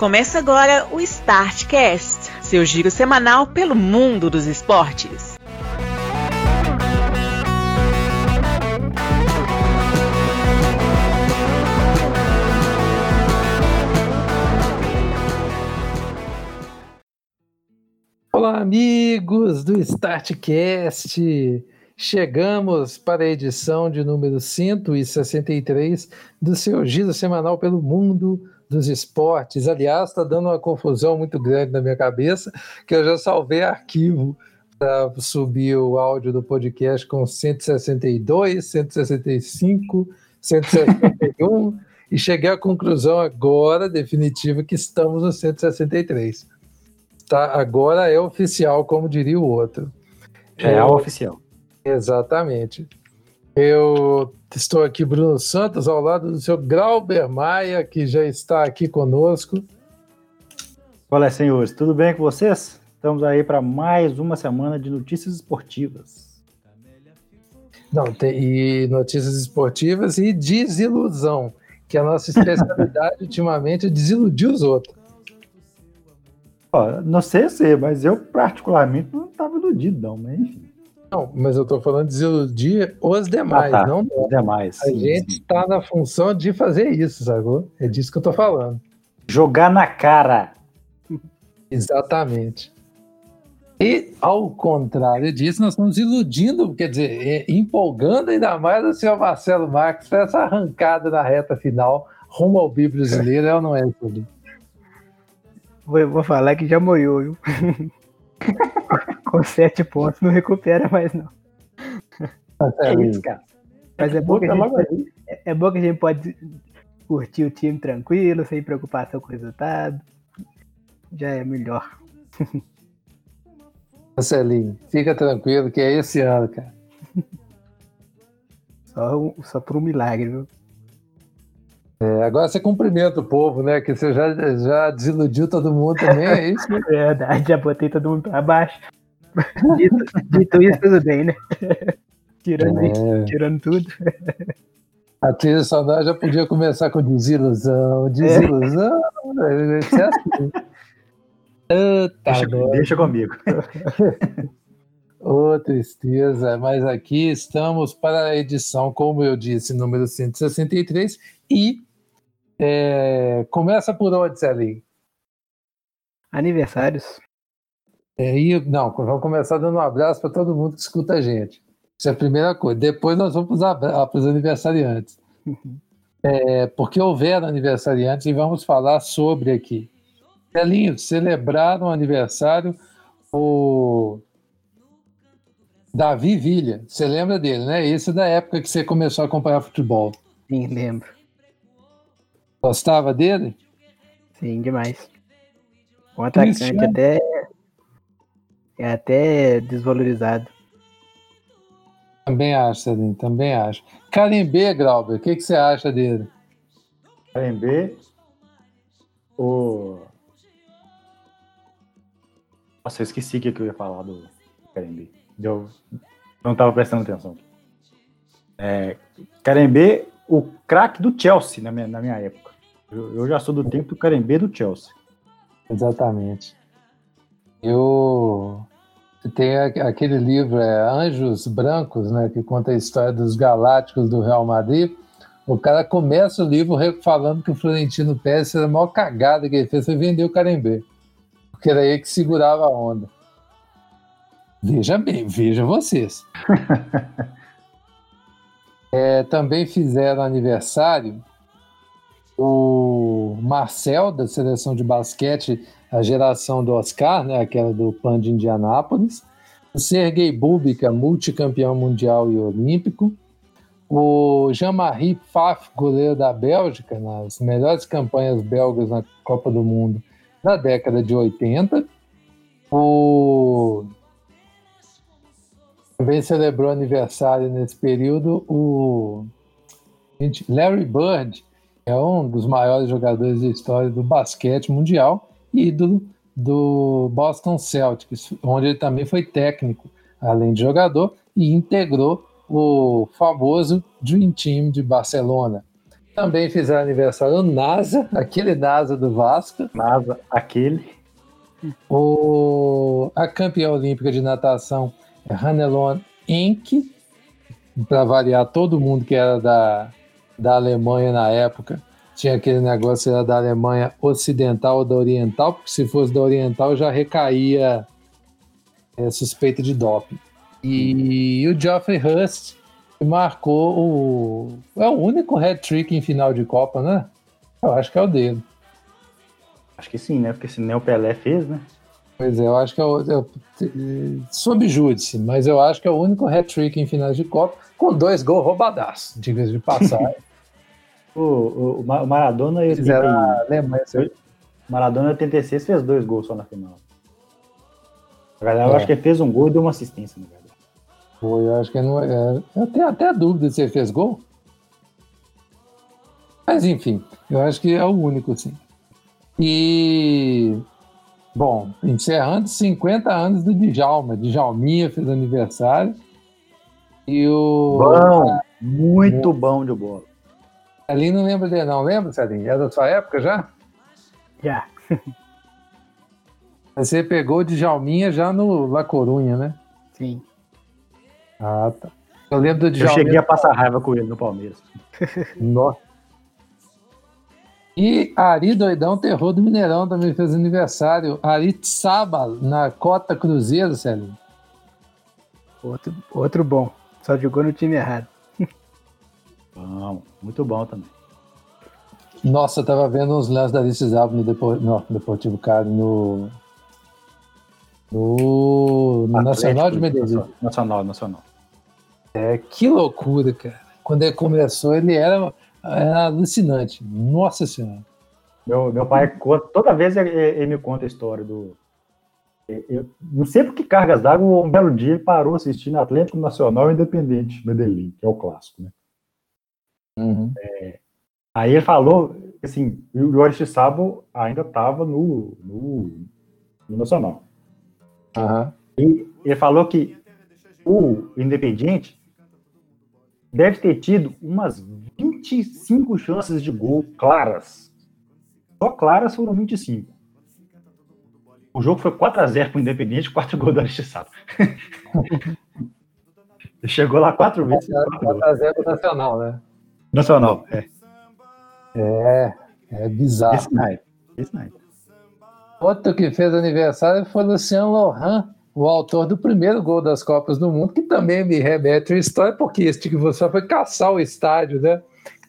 Começa agora o Startcast, seu giro semanal pelo mundo dos esportes. Olá, amigos do Startcast! Chegamos para a edição de número 163 do seu giro semanal pelo mundo dos esportes. Aliás, está dando uma confusão muito grande na minha cabeça, que eu já salvei arquivo para subir o áudio do podcast com 162, 165, 161 e cheguei à conclusão agora definitiva que estamos no 163. Tá, agora é oficial, como diria o outro. É, é oficial. Exatamente. Eu estou aqui, Bruno Santos, ao lado do seu Grauber Maia, que já está aqui conosco. Olá, senhores, tudo bem com vocês? Estamos aí para mais uma semana de notícias esportivas. Não, tem, e notícias esportivas e desilusão, que a nossa especialidade ultimamente é desiludir os outros. Ó, não sei se, mas eu particularmente não estava iludido, não, mas enfim. Não, mas eu estou falando de desiludir os demais, ah, tá. não os demais. A sim, gente está na função de fazer isso, sacou? É disso que eu estou falando. Jogar na cara. Exatamente. E, ao contrário disso, nós estamos iludindo, quer dizer, é, empolgando ainda mais o senhor Marcelo Marques para essa arrancada na reta final rumo ao bi brasileiro, é ou não é, Felipe? Vou, vou falar que já moiou, viu? Com sete pontos não recupera mais, não. É isso, cara. Mas é bom, que a gente, é, é bom que a gente pode curtir o time tranquilo, sem preocupação com o resultado. Já é melhor. Marcelinho, fica tranquilo que é esse ano, cara. Só, só por um milagre, viu? É, agora você cumprimenta o povo, né? Que você já, já desiludiu todo mundo também, é isso? É verdade, já botei todo mundo pra baixo. Dito, dito isso, tudo bem, né? tirando, é. tirando tudo. A trilha sonora já podia começar com desilusão, desilusão. É. Isso é assim. deixa, deixa comigo. Ô, oh, tristeza, mas aqui estamos para a edição, como eu disse, número 163, e é, começa por onde, Celinho? Aniversários. É, e, não, vamos começar dando um abraço para todo mundo que escuta a gente. Isso é a primeira coisa. Depois nós vamos para os aniversariantes. Uhum. É, porque houveram aniversariantes e vamos falar sobre aqui. Celinho, celebraram o aniversário o Davi Villa. Você lembra dele, né? Esse é da época que você começou a acompanhar futebol. Sim, lembro. Gostava dele? Sim, demais. Um atacante até é até desvalorizado. Também acho, Celinho, também acho. Carimbê, Grauber, o que, que você acha dele? Carimbê, o. Nossa, eu esqueci o que eu ia falar do Carimbê. Eu não estava prestando atenção. É, Carimbê, o craque do Chelsea na minha, na minha época. Eu, eu já sou do tempo do Carimbê do Chelsea. Exatamente. Eu tem aquele livro, é Anjos Brancos, né, que conta a história dos galácticos do Real Madrid. O cara começa o livro falando que o Florentino Pérez era a maior cagada que ele fez foi vender o Carembê, porque era ele que segurava a onda. Veja bem, veja vocês. é, também fizeram aniversário o Marcel, da seleção de basquete, a geração do Oscar, né, aquela do Pan de Indianápolis, o Sergei Bubika, multicampeão mundial e olímpico, o Jean-Marie Pfaff, goleiro da Bélgica, nas melhores campanhas belgas na Copa do Mundo da década de 80, o também celebrou aniversário nesse período o Larry Bird, é um dos maiores jogadores da história do basquete mundial ídolo do Boston Celtics, onde ele também foi técnico, além de jogador, e integrou o famoso Dream Team de Barcelona. Também fizeram aniversário o NASA, aquele NASA do Vasco. NASA, aquele. O, a campeã olímpica de natação é Hannelon Enck, para variar todo mundo que era da, da Alemanha na época. Tinha aquele negócio era da Alemanha ocidental ou da oriental, porque se fosse da oriental já recaía é, suspeita de doping. E o Geoffrey Hurst marcou o. É o único hat-trick em final de Copa, né? Eu acho que é o dele. Acho que sim, né? Porque se nem o Pelé fez, né? Pois é, eu acho que é o. Eu, sob júdice, mas eu acho que é o único hat-trick em finais de Copa, com dois gols roubadaços, diga de passagem. o, o, o Maradona. Fizeram a Alemanha. Maradona 86 fez dois gols só na final. Na verdade, é. eu acho que ele fez um gol e deu uma assistência, na verdade. Foi, eu acho que não é. Eu tenho até dúvida se ele fez gol. Mas enfim, eu acho que é o único, sim. E bom, encerrando 50 anos do Djalma. Djalminha fez aniversário. E o. Bom, muito bom de bola. Ali não lembra dele, não. Lembra, Celinho? É da sua época já? Já. Você pegou o Djalminha já no La Corunha, né? Sim. Ah, tá. Eu lembro do Djalminha. Eu cheguei a passar raiva com ele no Palmeiras. Nossa. E Ari Doidão, terror do Mineirão, também fez aniversário. Ari Tsaba, na Cota Cruzeiro, Celinho. Outro, outro bom. Só jogou no time errado. Bom, muito bom também. Nossa, eu tava vendo uns lances da Alice Zalbo no, Depo... no Deportivo Caro, no... No, no Nacional de Medellín. Nacional, Nacional. É, que loucura, cara. Quando ele começou, ele era, era alucinante. Nossa Senhora. Meu, meu pai, toda vez ele, ele me conta a história do. Eu não sei por que cargas d'água, um belo dia ele parou assistindo Atlético Nacional Independente Medellín, que é o clássico, né? Uhum. É, aí ele falou, assim, o Aristizábal ainda estava no, no, no, Nacional. Uhum. E ele falou que o Independiente deve ter tido umas 25 chances de gol claras. Só claras foram 25. O jogo foi 4x0 para o Independente, 4 gols do Aristizábal. Chegou lá quatro vezes. 4x0 pro Nacional, né? Nacional, é. É, é bizarro. Esse night. Esse night. Outro que fez aniversário foi Luciano Lohan, o autor do primeiro gol das Copas do Mundo, que também me remete à história, porque este que você foi caçar o estádio, né?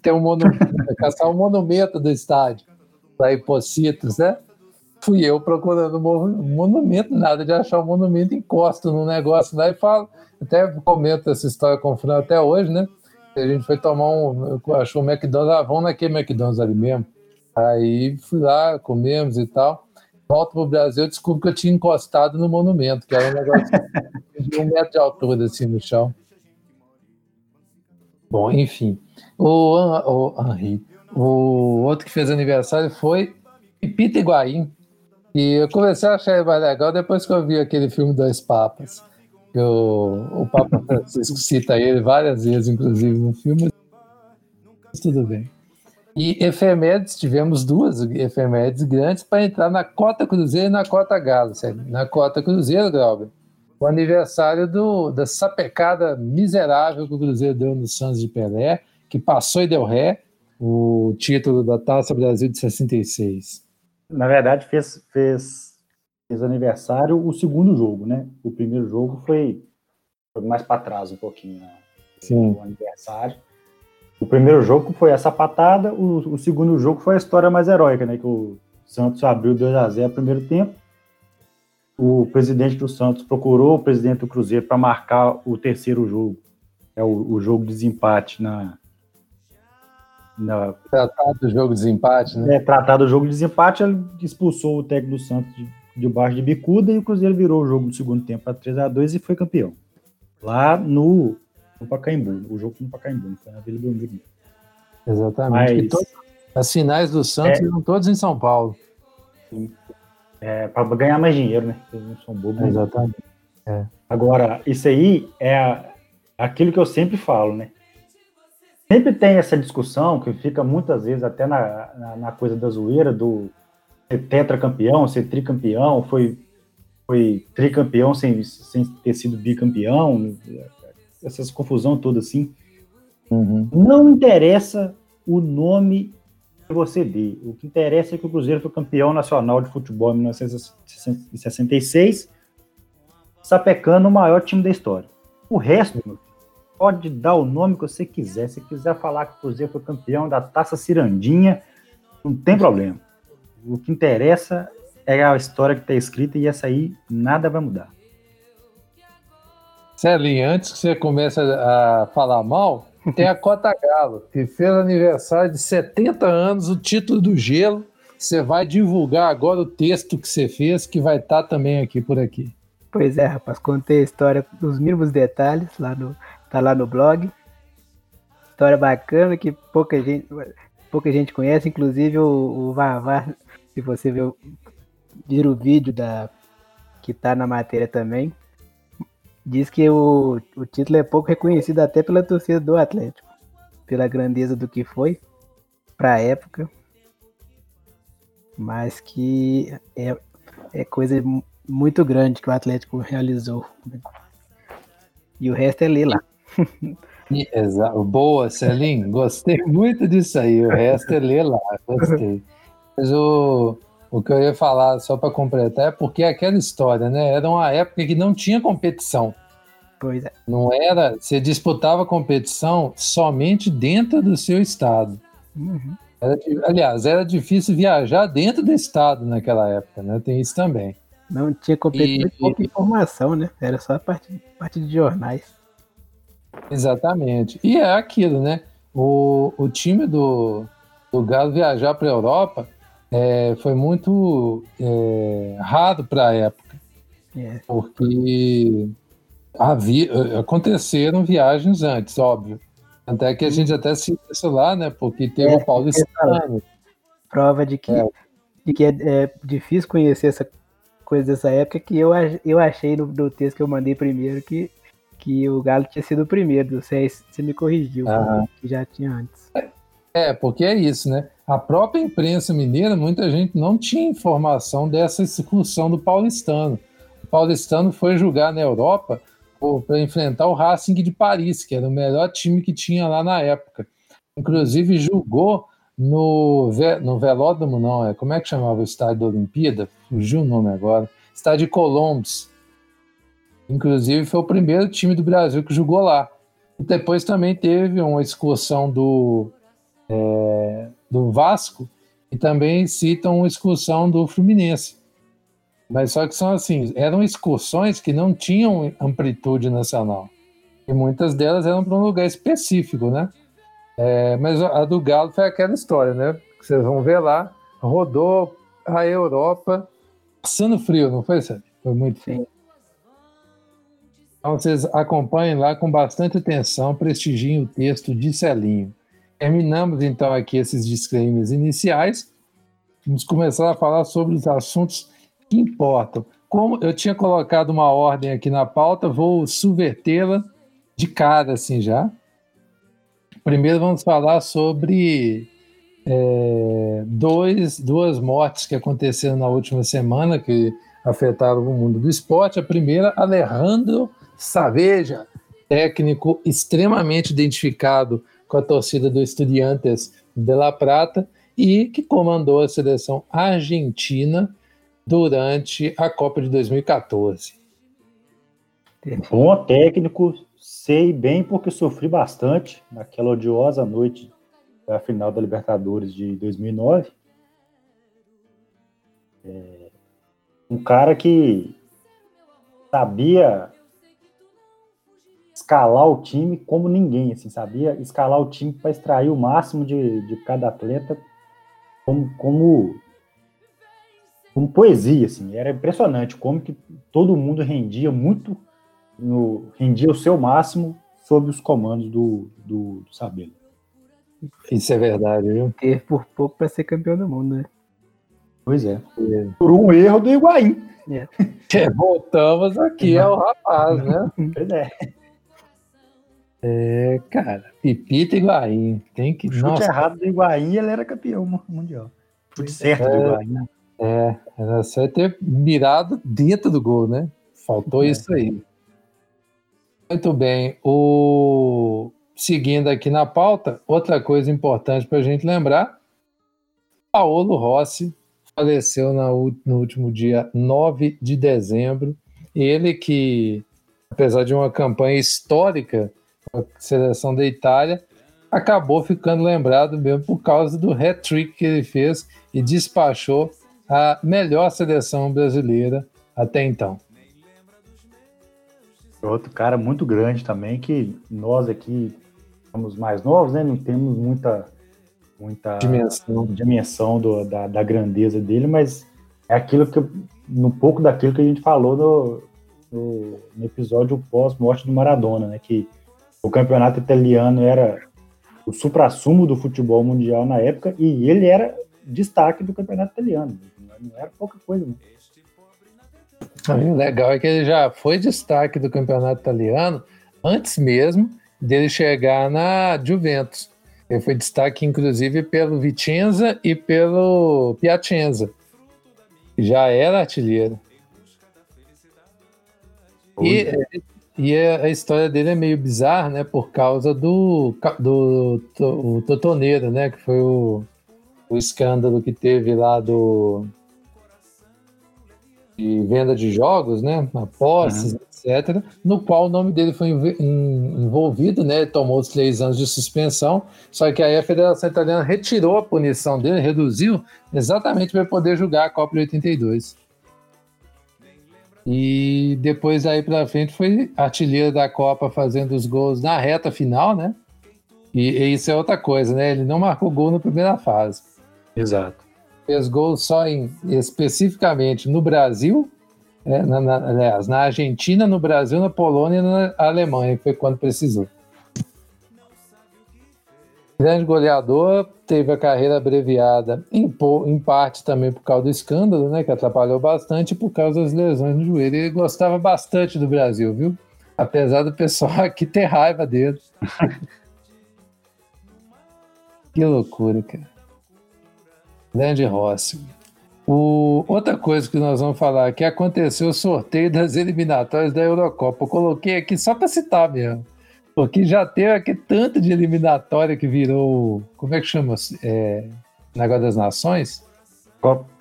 Tem um monumento, caçar o um monumento do estádio, da Hipocitos, né? Fui eu procurando um monumento, nada de achar um monumento, encosto no negócio lá e falo, até comento essa história com o Fran até hoje, né? A gente foi tomar um. Achou um McDonald's, ah, vamos naquele McDonald's ali mesmo. Aí fui lá, comemos e tal. Volto pro Brasil, descubro que eu tinha encostado no monumento, que era um negócio de um metro de altura, assim, no chão. Bom, enfim. O, o Henri, o outro que fez aniversário foi Pipita Higuaín. E eu comecei a achar ele mais legal depois que eu vi aquele filme Dois Papas que o, o Papa Francisco cita ele várias vezes, inclusive, no filme. Mas tudo bem. E efemérides, tivemos duas efemérides grandes para entrar na cota Cruzeiro e na cota Galo. Na cota Cruzeiro, Glauber, o aniversário do, da sapecada miserável que o Cruzeiro deu no Santos de Pelé, que passou e deu ré, o título da Taça Brasil de 66. Na verdade, fez, fez fez aniversário o segundo jogo, né? O primeiro jogo foi, foi mais para trás um pouquinho, né? Sim. O aniversário. O primeiro jogo foi essa patada, o, o, segundo jogo foi a história mais heróica, né? Que o Santos abriu 2 a 0 no primeiro tempo. O presidente do Santos procurou o presidente do Cruzeiro para marcar o terceiro jogo. É o, o jogo de desempate na, na... Tratado do jogo de desempate, né? É, tratado do jogo de desempate, ele expulsou o técnico do Santos de, debaixo de bicuda e o Cruzeiro virou o jogo no segundo tempo para 3 a 2 e foi campeão. Lá no, no Pacaembu, o jogo no Pacaembu, foi na Vila Belmiro. Exatamente. Mas, as finais do Santos é, eram todas em São Paulo. É, para ganhar mais dinheiro, né? Eles não são bobos. Exatamente. É. Agora, isso aí é aquilo que eu sempre falo, né? sempre tem essa discussão que fica muitas vezes até na, na, na coisa da zoeira do tetracampeão, ser tricampeão, foi, foi tricampeão sem, sem ter sido bicampeão, essas confusão toda assim. Uhum. Não interessa o nome que você dê. O que interessa é que o Cruzeiro foi campeão nacional de futebol em 1966, sapecando o maior time da história. O resto, pode dar o nome que você quiser. Se quiser falar que o Cruzeiro foi campeão da Taça Cirandinha, não tem problema. O que interessa é a história que está escrita e essa aí nada vai mudar. Celinho, antes que você comece a falar mal, tem a Cota Galo, que fez aniversário de 70 anos, o título do gelo. Você vai divulgar agora o texto que você fez, que vai estar tá também aqui por aqui. Pois é, rapaz, contei a história dos mínimos detalhes, lá no, tá lá no blog. História bacana que pouca gente, pouca gente conhece, inclusive o, o Vavá, se você ver, vir o vídeo da, que tá na matéria também, diz que o, o título é pouco reconhecido até pela torcida do Atlético, pela grandeza do que foi para a época, mas que é, é coisa muito grande que o Atlético realizou. E o resto é ler lá. Exato. Boa, Celim. Gostei muito disso aí. O resto é ler lá. Gostei. Mas o, o que eu ia falar, só para completar, é porque aquela história, né? Era uma época que não tinha competição. Pois é. Não era. Você disputava competição somente dentro do seu estado. Uhum. Era, aliás, era difícil viajar dentro do estado naquela época, né? Tem isso também. Não tinha competição e, pouca informação, né? Era só a parte, parte de jornais. Exatamente. E é aquilo, né? O, o time do, do Galo viajar para a Europa é, foi muito é, raro para a época. É. Porque havia, aconteceram viagens antes, óbvio. Até que a gente até se lá, né? Porque teve é, o Paulistano. Prova de que, é. de que é, é, difícil conhecer essa coisa dessa época que eu, eu achei no, no texto que eu mandei primeiro que que o Galo tinha sido o primeiro, você, você me corrigiu, ah. que já tinha antes. É, porque é isso, né? A própria imprensa mineira, muita gente não tinha informação dessa excursão do paulistano. O paulistano foi jogar na Europa para enfrentar o Racing de Paris, que era o melhor time que tinha lá na época. Inclusive jogou no, no Velódromo, não, é como é que chamava o estádio da Olimpíada? Fugiu o nome agora. Estádio de Colombos Inclusive, foi o primeiro time do Brasil que jogou lá. E depois também teve uma excursão do, é, do Vasco e também citam uma excursão do Fluminense. Mas só que são assim, eram excursões que não tinham amplitude nacional. E muitas delas eram para um lugar específico, né? É, mas a do Galo foi aquela história, né? Que vocês vão ver lá, rodou a Europa passando frio, não foi, Sérgio? Foi muito frio. Então vocês acompanhem lá com bastante atenção, prestigiem o texto de Celinho. Terminamos então aqui esses disclaimers iniciais. Vamos começar a falar sobre os assuntos que importam. Como eu tinha colocado uma ordem aqui na pauta, vou subvertê-la de cara assim já. Primeiro vamos falar sobre é, dois, duas mortes que aconteceram na última semana que afetaram o mundo do esporte. A primeira, Alejandro Saveja, técnico extremamente identificado com a torcida do Estudiantes de La Plata e que comandou a seleção argentina durante a Copa de 2014. Bom técnico, sei bem porque sofri bastante naquela odiosa noite da final da Libertadores de 2009. É, um cara que sabia escalar o time como ninguém, assim, sabia escalar o time para extrair o máximo de, de cada atleta como, como, como poesia, assim, era impressionante como que todo mundo rendia muito, no, rendia o seu máximo sob os comandos do, do, do Sabelo. Isso é verdade, viu? Ter por pouco para ser campeão do mundo, né? Pois é. é. Por um erro do Higuaín. É. É, voltamos aqui ao rapaz, né? Pois é. É, cara, Pipita e Higuaín. Tem que. O chute Nossa, errado do Higuaín, ele era campeão mu- mundial. Chute certo do É. Higuaín. é, era só ter mirado dentro do gol, né? Faltou É. isso aí. Muito bem. O... Seguindo aqui na pauta, outra coisa importante para a gente lembrar: Paolo Rossi faleceu no último dia 9 de dezembro. Ele que, apesar de uma campanha histórica a seleção da Itália, acabou ficando lembrado mesmo por causa do hat-trick que ele fez e despachou a melhor seleção brasileira até então. Outro cara muito grande também, que nós aqui somos mais novos, né? Não temos muita, muita Dimensão. dimensão do- da, da grandeza dele, mas é aquilo que, um pouco daquilo que a gente falou no, no, no episódio pós-morte do Maradona, né? Que o campeonato italiano era o supra-sumo do futebol mundial na época e ele era destaque do campeonato italiano. Não era pouca coisa, né? O legal é que ele já foi destaque do campeonato italiano antes mesmo dele chegar na Juventus. Ele foi destaque, inclusive, pelo Vicenza e pelo Piacenza. Já era artilheiro. E, e a a história dele é meio bizarra, né? Por causa do, do, do Totoneiro, né? Que foi o, o escândalo que teve lá do de venda de jogos, né? Apostas, etc. No qual o nome dele foi envolvido, né? Tomou os três anos de suspensão. Só que aí a Federação Italiana retirou a punição dele, reduziu, exatamente para poder julgar a Copa de 82. E depois daí para frente foi artilheiro da Copa fazendo os gols na reta final, né? E, e isso é outra coisa, né? Ele não marcou gol na primeira fase. Exato. Fez gol só em especificamente no Brasil, é, na, na- aliás, na Argentina, no Brasil, na Polônia e na Alemanha, que foi quando precisou. Grande goleador, teve a carreira abreviada em, em parte também por causa do escândalo, né, que atrapalhou bastante, por causa das lesões no joelho. Ele gostava bastante do Brasil, viu? Apesar do pessoal aqui ter raiva dele. que loucura, cara. Grande Rossi. O, outra coisa que nós vamos falar aqui aconteceu o sorteio das eliminatórias da Eurocopa. Eu coloquei aqui só para citar mesmo. Porque já teve aqui tanto de eliminatória que virou. Como é que chama? É, negócio das nações?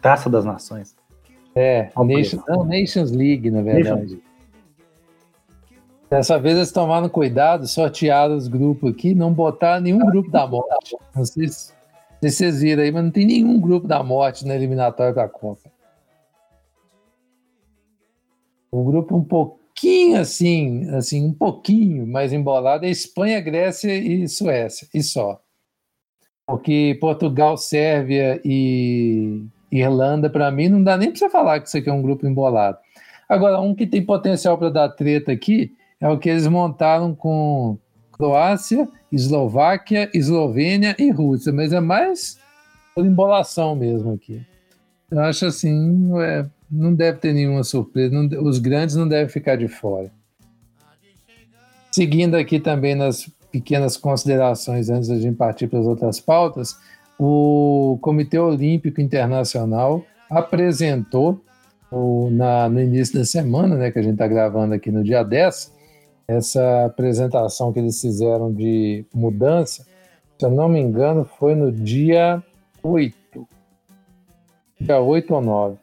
Taça das Nações. É, Copa Nations, não, Nations League, na verdade. Nations. Dessa vez eles tomaram cuidado, sortearam os grupos aqui, não botaram nenhum grupo da morte. Não sei se, se vocês viram aí, mas não tem nenhum grupo da morte na eliminatória da Copa. O grupo um pouquinho assim, assim, um pouquinho mais embolado é Espanha, Grécia e Suécia, e só. Porque Portugal, Sérvia e Irlanda, para mim, não dá nem para você falar que isso aqui é um grupo embolado. Agora, um que tem potencial para dar treta aqui é o que eles montaram com Croácia, Eslováquia, Eslovênia e Rússia, mas é mais por embolação mesmo aqui. Eu acho assim, é, não deve ter nenhuma surpresa, não- os grandes não devem ficar de fora. Seguindo aqui também nas pequenas considerações antes da gente partir para as outras pautas, o Comitê Olímpico Internacional apresentou o- na- no início da semana, né, que a gente está gravando aqui no dia 10, essa apresentação que eles fizeram de mudança, se eu não me engano, foi no dia 8. Dia 8 ou 9.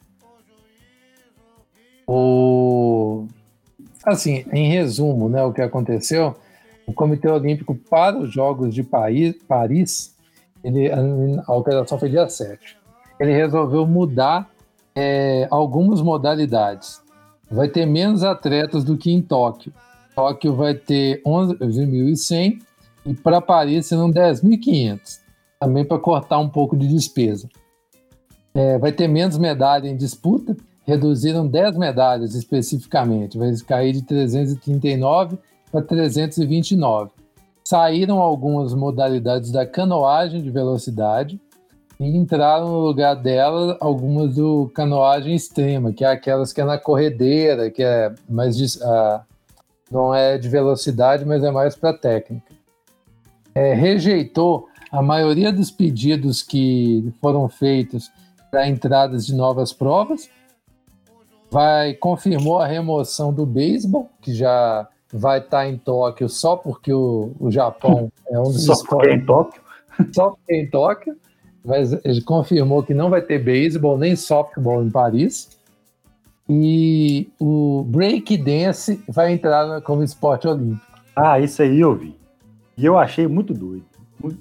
O... Assim, em resumo, né, o que aconteceu, o Comitê Olímpico para os Jogos de Paris, ele, a alteração foi dia 7. Ele resolveu mudar é, algumas modalidades. Vai ter menos atletas do que em Tóquio. Tóquio vai ter 11.100 e para Paris serão 10.500. Também para cortar um pouco de despesa. É, vai ter menos medalha em disputa, reduziram 10 medalhas especificamente, vai cair de 339 para 329. Saíram algumas modalidades da canoagem de velocidade e entraram no lugar dela algumas do canoagem extrema, que é aquelas que é na corredeira, que é mais dis- a, não é de velocidade, mas é mais para técnica. É, rejeitou a maioria dos pedidos que foram feitos para entradas de novas provas. Vai confirmou a remoção do beisebol, que já vai estar tá em Tóquio só porque o, o Japão é um dos só porque é em Tóquio. Só porque é em Tóquio. Mas ele confirmou que não vai ter beisebol nem softball em Paris. E o break dance vai entrar como esporte olímpico. Ah, isso aí eu vi. E eu achei muito doido.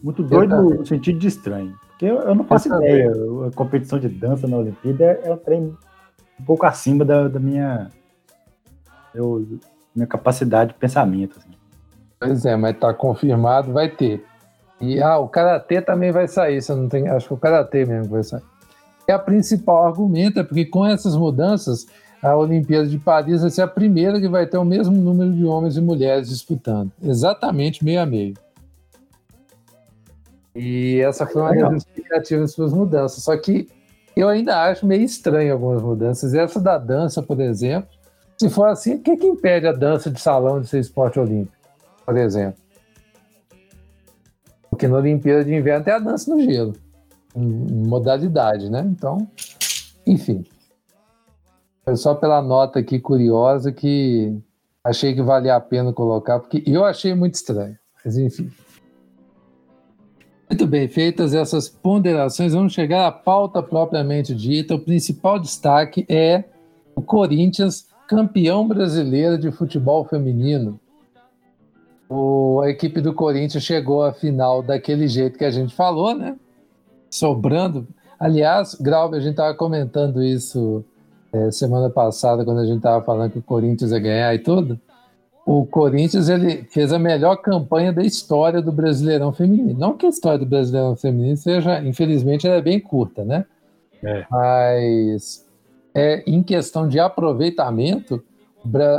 Muito doido no sentido de estranho. Porque eu, eu não faço eu ideia. A competição de dança na Olimpíada é, é um trem um pouco acima da, da minha, eu, minha capacidade de pensamento. Assim. Pois é, mas tá confirmado, vai ter. E ah, o karatê também vai sair, você não tem, acho que o karatê mesmo vai sair. É a principal argumento, é porque com essas mudanças, a Olimpíada de Paris vai ser a primeira que vai ter o mesmo número de homens e mulheres disputando, exatamente meio a meio. E essa foi uma das justificativas para as mudanças. Só que eu ainda acho meio estranho algumas mudanças. Essa da dança, por exemplo, se for assim, o que, que impede a dança de salão de ser esporte olímpico, por exemplo? Porque na Olimpíada de Inverno tem a dança no gelo, em modalidade, né? Então, enfim. Foi só pela nota aqui curiosa que achei que valia a pena colocar, porque eu achei muito estranho. Mas enfim. Muito bem, feitas essas ponderações, vamos chegar à pauta propriamente dita. O principal destaque é o Corinthians, campeão brasileiro de futebol feminino. O, a equipe do Corinthians chegou à final daquele jeito que a gente falou, né? Sobrando. Aliás, Grauber, a gente estava comentando isso é, semana passada, quando a gente estava falando que o Corinthians ia ganhar e tudo. O Corinthians ele fez a melhor campanha da história do Brasileirão Feminino. Não que a história do Brasileirão Feminino seja, infelizmente, ela é bem curta, né? É. Mas é, em questão de aproveitamento,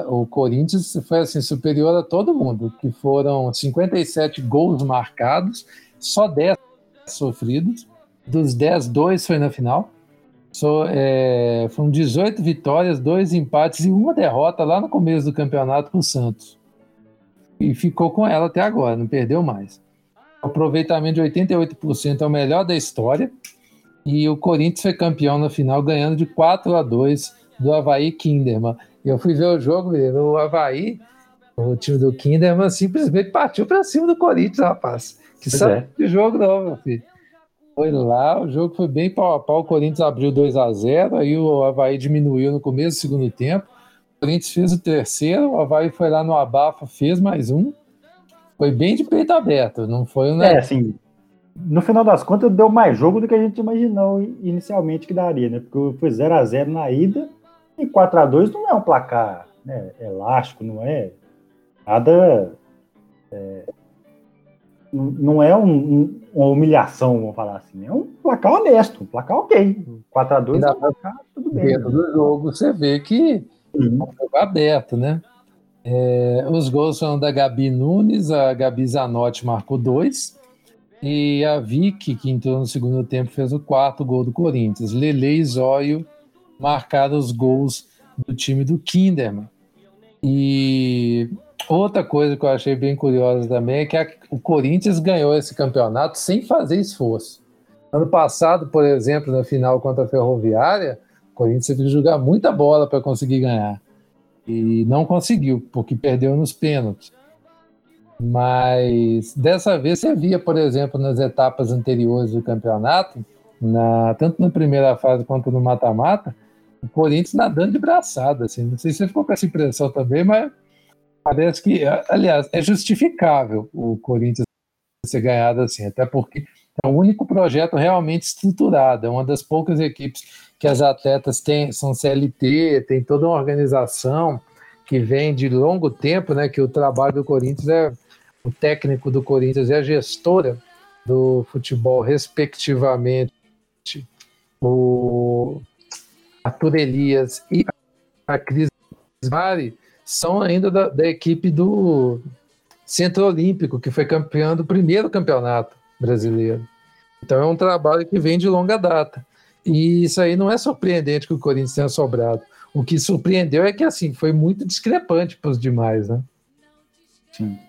o Corinthians foi assim superior a todo mundo, que foram 57 gols marcados, só 10 sofridos, dos 10, 2 foi na final. So, é, foram 18 vitórias, dois empates e uma derrota lá no começo do campeonato com o Santos. E ficou com ela até agora, não perdeu mais. O aproveitamento de 88% é o melhor da história. E o Corinthians foi campeão na final, ganhando de 4 a 2 do Havaí Kinderman. Eu fui ver o jogo, o Havaí, o time do Kinderman, simplesmente partiu para cima do Corinthians, rapaz. Que sabe é. de jogo, não, meu filho. Foi lá, o jogo foi bem pau a pau. O Corinthians abriu 2 a 0 aí o Havaí diminuiu no começo do segundo tempo. O Corinthians fez o terceiro, o Havaí foi lá no abafa, fez mais um. Foi bem de peito aberto, não foi um. É, assim, no final das contas, deu mais jogo do que a gente imaginou inicialmente que daria, né? Porque foi 0 a 0 na ida e 4 a 2 não é um placar né, elástico, não é nada. É, não é um, um, uma humilhação, vamos falar assim. É um placar honesto, um placar ok. 4x2 é um placar, tudo bem. Dentro do jogo você vê que uhum. é um jogo aberto, né? É, os gols são da Gabi Nunes, a Gabi Zanotti marcou dois, e a Vicky, que entrou no segundo tempo, fez o quarto gol do Corinthians. Lele e Zóio marcaram os gols do time do Kinderman. E outra coisa que eu achei bem curiosa também é que a, o Corinthians ganhou esse campeonato sem fazer esforço. Ano passado, por exemplo, na final contra a Ferroviária, o Corinthians teve que jogar muita bola para conseguir ganhar. E não conseguiu, porque perdeu nos pênaltis. Mas dessa vez você via, por exemplo, nas etapas anteriores do campeonato, na, tanto na primeira fase quanto no mata-mata, o Corinthians nadando de braçada, assim. Não sei se você ficou com essa impressão também, mas parece que, aliás, é justificável o Corinthians ser ganhado assim, até porque é o único projeto realmente estruturado, é uma das poucas equipes que as atletas têm, são CLT, tem toda uma organização que vem de longo tempo, né, que o trabalho do Corinthians é o técnico do Corinthians e a gestora do futebol, respectivamente, o Arthur Elias e a Cris Mari são ainda da, da, equipe do Centro Olímpico, que foi campeão do primeiro campeonato brasileiro. Então é um trabalho que vem de longa data. E isso aí não é surpreendente que o Corinthians tenha sobrado. O que surpreendeu é que assim foi muito discrepante para os demais, né? Sim.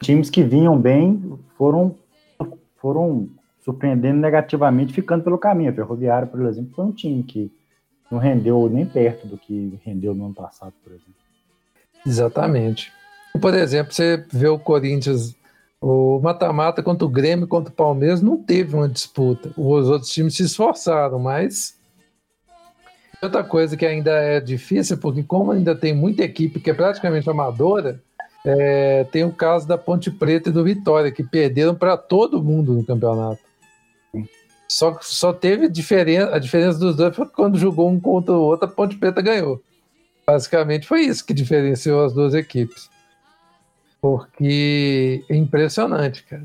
Times que vinham bem foram, foram surpreendendo negativamente, ficando pelo caminho. A Ferroviária, por exemplo, foi um time que não rendeu nem perto do que rendeu no ano passado, por exemplo. Exatamente. Por exemplo, você vê o Corinthians, o mata-mata contra o Grêmio, contra o Palmeiras, não teve uma disputa. Os outros times se esforçaram, mas. Outra coisa que ainda é difícil, porque como ainda tem muita equipe que é praticamente amadora, é, tem o caso da Ponte Preta e do Vitória, que perderam para todo mundo no campeonato. Só, só teve diferença, a diferença dos dois foi quando jogou um contra o outro, a Ponte Preta ganhou. Basicamente foi isso que diferenciou as duas equipes. Porque é impressionante, cara.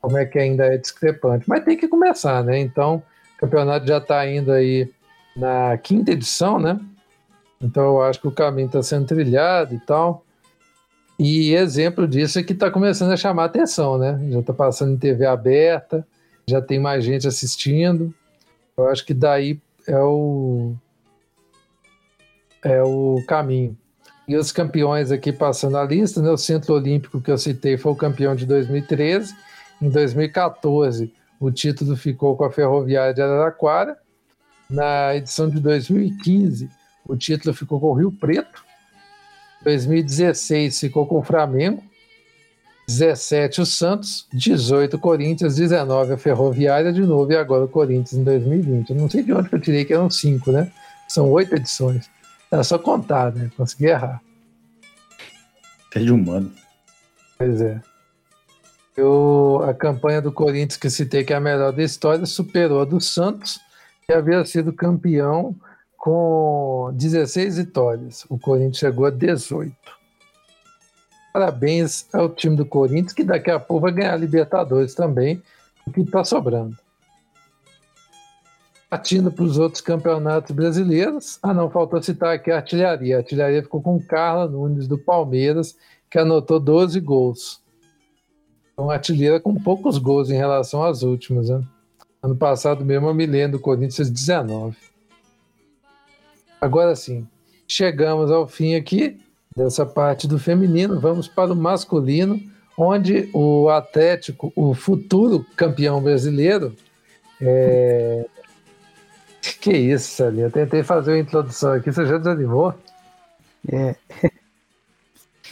Como é que ainda é discrepante. Mas tem que começar, né? Então, o campeonato já está indo aí na quinta edição, né? Então eu acho que o caminho está sendo trilhado e tal. E exemplo disso é que está começando a chamar atenção, né? Já está passando em TV aberta, já tem mais gente assistindo. Eu acho que daí é o é o caminho. E os campeões aqui passando a lista, né? O Centro Olímpico que eu citei foi o campeão de 2013. Em 2014, o título ficou com a Ferroviária de Araraquara. Na edição de 2015, o título ficou com o Rio Preto. 2016 ficou com o Flamengo. 17 o Santos, 18 o Corinthians, 19 a Ferroviária de novo e agora o Corinthians em 2020. Eu não sei de onde eu tirei que eram cinco, né? São oito edições. Era só contar, né? Consegui errar. Seja humano. Pois é. Eu, a campanha do Corinthians, que citei que é a melhor da história, superou a do Santos, que havia sido campeão com 16 vitórias. O Corinthians chegou a 18. Parabéns ao time do Corinthians, que daqui a pouco vai ganhar a Libertadores também, o que está sobrando. Partindo para os outros campeonatos brasileiros. Ah, não, faltou citar aqui a artilharia. A artilharia ficou com Carla Nunes, do Palmeiras, que anotou 12 gols. Então, artilheira com poucos gols em relação às últimas. Né? Ano passado mesmo, me lembro do Corinthians 19. Agora sim, chegamos ao fim aqui dessa parte do feminino. Vamos para o masculino, onde o Atlético, o futuro campeão brasileiro, é, que isso, ali. Eu tentei fazer uma introdução aqui, você já desanimou? É.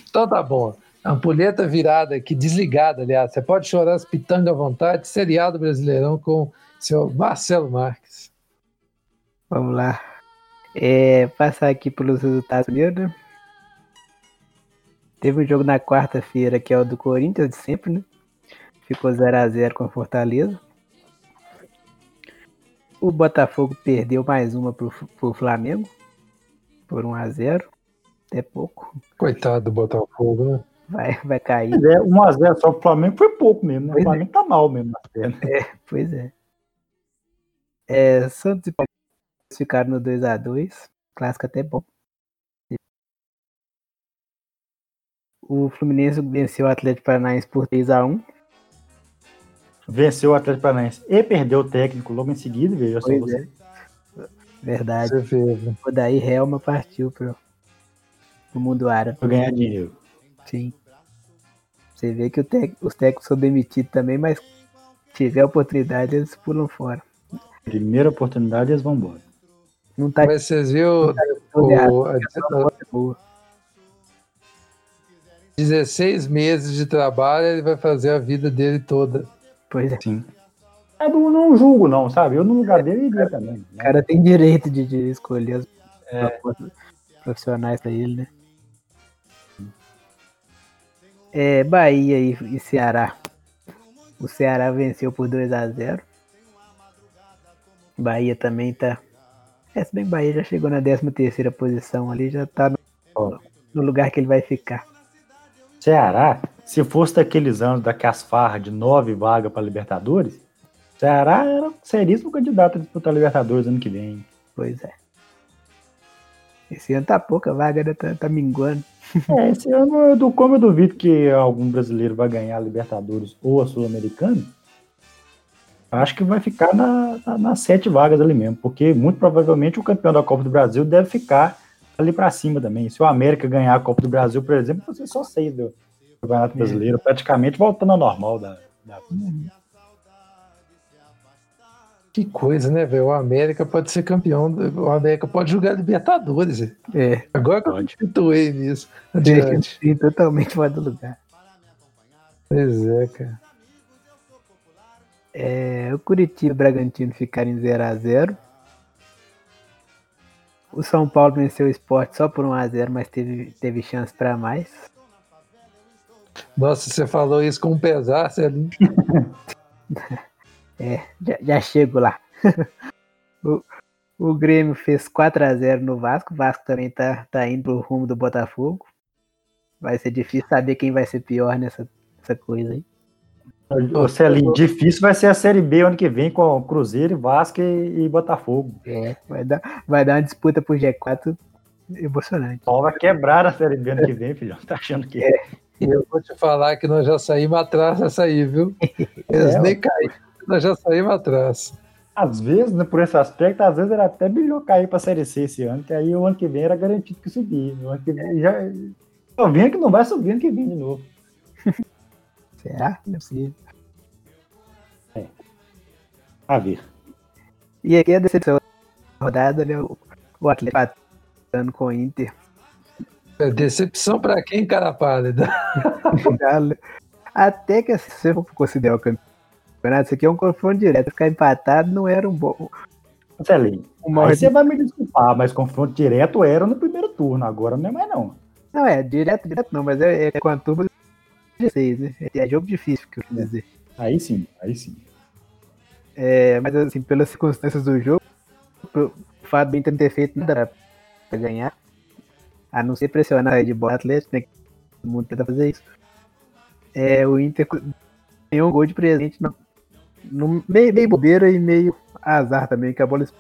Então tá bom. Ampulheta virada aqui, desligada, aliás. Você pode chorar as pitangas à vontade. Seriado Brasileirão com seu Marcelo Marques. Vamos lá. É, passar aqui pelos resultados mesmo. Teve um jogo na quarta-feira que é o do Corinthians de sempre, né? Ficou 0x0 com a Fortaleza. O Botafogo perdeu mais uma pro, pro Flamengo. Por 1x0. Até pouco. Coitado do Botafogo, né? Vai, vai cair. Pois é, 1x0 só pro Flamengo foi pouco mesmo, né? Pois o Flamengo tá mal mesmo na perna. É, pois é. é Santos e Palmeiras ficaram no 2x2. Clássico até bom. O Fluminense venceu o Atlético Paranaense por 3x1. Venceu o Atlético Paranaense e perdeu o técnico logo em seguida, veja só você. é. Verdade. Você fez, né? O daí Helma partiu pro, pro mundo árabe. Pra ganhar dinheiro. Sim. Você vê que o tec- os técnicos são demitidos também, mas tiver oportunidade eles pulam fora. Primeira oportunidade eles vão embora. Não tá Mas vocês viram errado. o, a, a. 16 meses de trabalho, ele vai fazer a vida dele toda. Pois é. Sim. Eu não, não julgo, não, sabe? Eu no lugar dele iria também. O Né? cara tem direito de, de escolher as É. propostas profissionais pra ele, né? É, Bahia e, e Ceará. O Ceará venceu por 2 a 0 Bahia também tá. É, se bem que Bahia já chegou na 13 terceira posição ali, já tá no, no lugar que ele vai ficar. Ceará, se fosse daqueles anos daquelas farras de nove vagas para Libertadores, Ceará era seríssimo candidato a disputar Libertadores ano que vem. Pois é. Esse ano tá pouca vaga, né? Tá, tá minguando. É, esse ano, eu du- como eu duvido que algum brasileiro vai ganhar a Libertadores ou a Sul-Americana, acho que vai ficar na, na- nas sete vagas ali mesmo, porque muito provavelmente o campeão da Copa do Brasil deve ficar ali para cima também. Se o América ganhar a Copa do Brasil, por exemplo, você só seis do Campeonato Brasileiro, praticamente voltando ao normal da. da... Que coisa, né, velho? O América pode ser campeão. O América pode jogar Libertadores. É, Agora que eu Pode. me situei nisso. Adiante. ir totalmente fora do lugar. Pois é, cara. É, o Curitiba e o Bragantino ficaram em 0x0. O São Paulo venceu o esporte só por 1x0, mas teve, teve chance para mais. Nossa, você falou isso com pesar, Celinho. É, já, já chego lá. o, o Grêmio fez 4x0 no Vasco. O Vasco também tá, tá indo pro rumo do Botafogo. Vai ser difícil saber quem vai ser pior nessa, nessa coisa aí. Ô, Celinho, difícil vai ser a Série B ano que vem com Cruzeiro, Vasco e, e Botafogo. É, vai dar, vai dar uma disputa pro G4 emocionante. Só vai quebrar a Série B ano que vem, filhão. Tá achando que é? E eu vou te falar que nós já saímos atrás dessa aí, viu? Eles É, nem caíram, nós já saímos atrás. Às vezes, né, por esse aspecto, às vezes era até melhor cair pra Série C esse ano, que aí o ano que vem era garantido que subir. O ano que vem já. Tô vendo que não vai subir ano que vem de novo. Será? Não é possível. A ver. E aqui a decepção da rodada, né? O, Atlético empatando com o Inter. É decepção pra quem, cara pálida? Até que assim, se você for considerar o campeonato, isso aqui é um confronto direto. Ficar empatado não era um bom. Celinho, Uma você vai me desculpar, mas confronto direto era no primeiro turno, agora não é mais não. Não, é direto, direto não, mas é, é com a turma 16, né? É jogo difícil, que eu quis dizer. Aí sim, aí sim. É, mas assim, pelas circunstâncias do jogo, o fato não ter feito nada pra ganhar, a não ser pressionar a de bola Atlético, né? Todo mundo tenta fazer isso. É, o Inter ganhou um gol de presente no, no- meio, meio bobeira e meio azar também, que a bola es-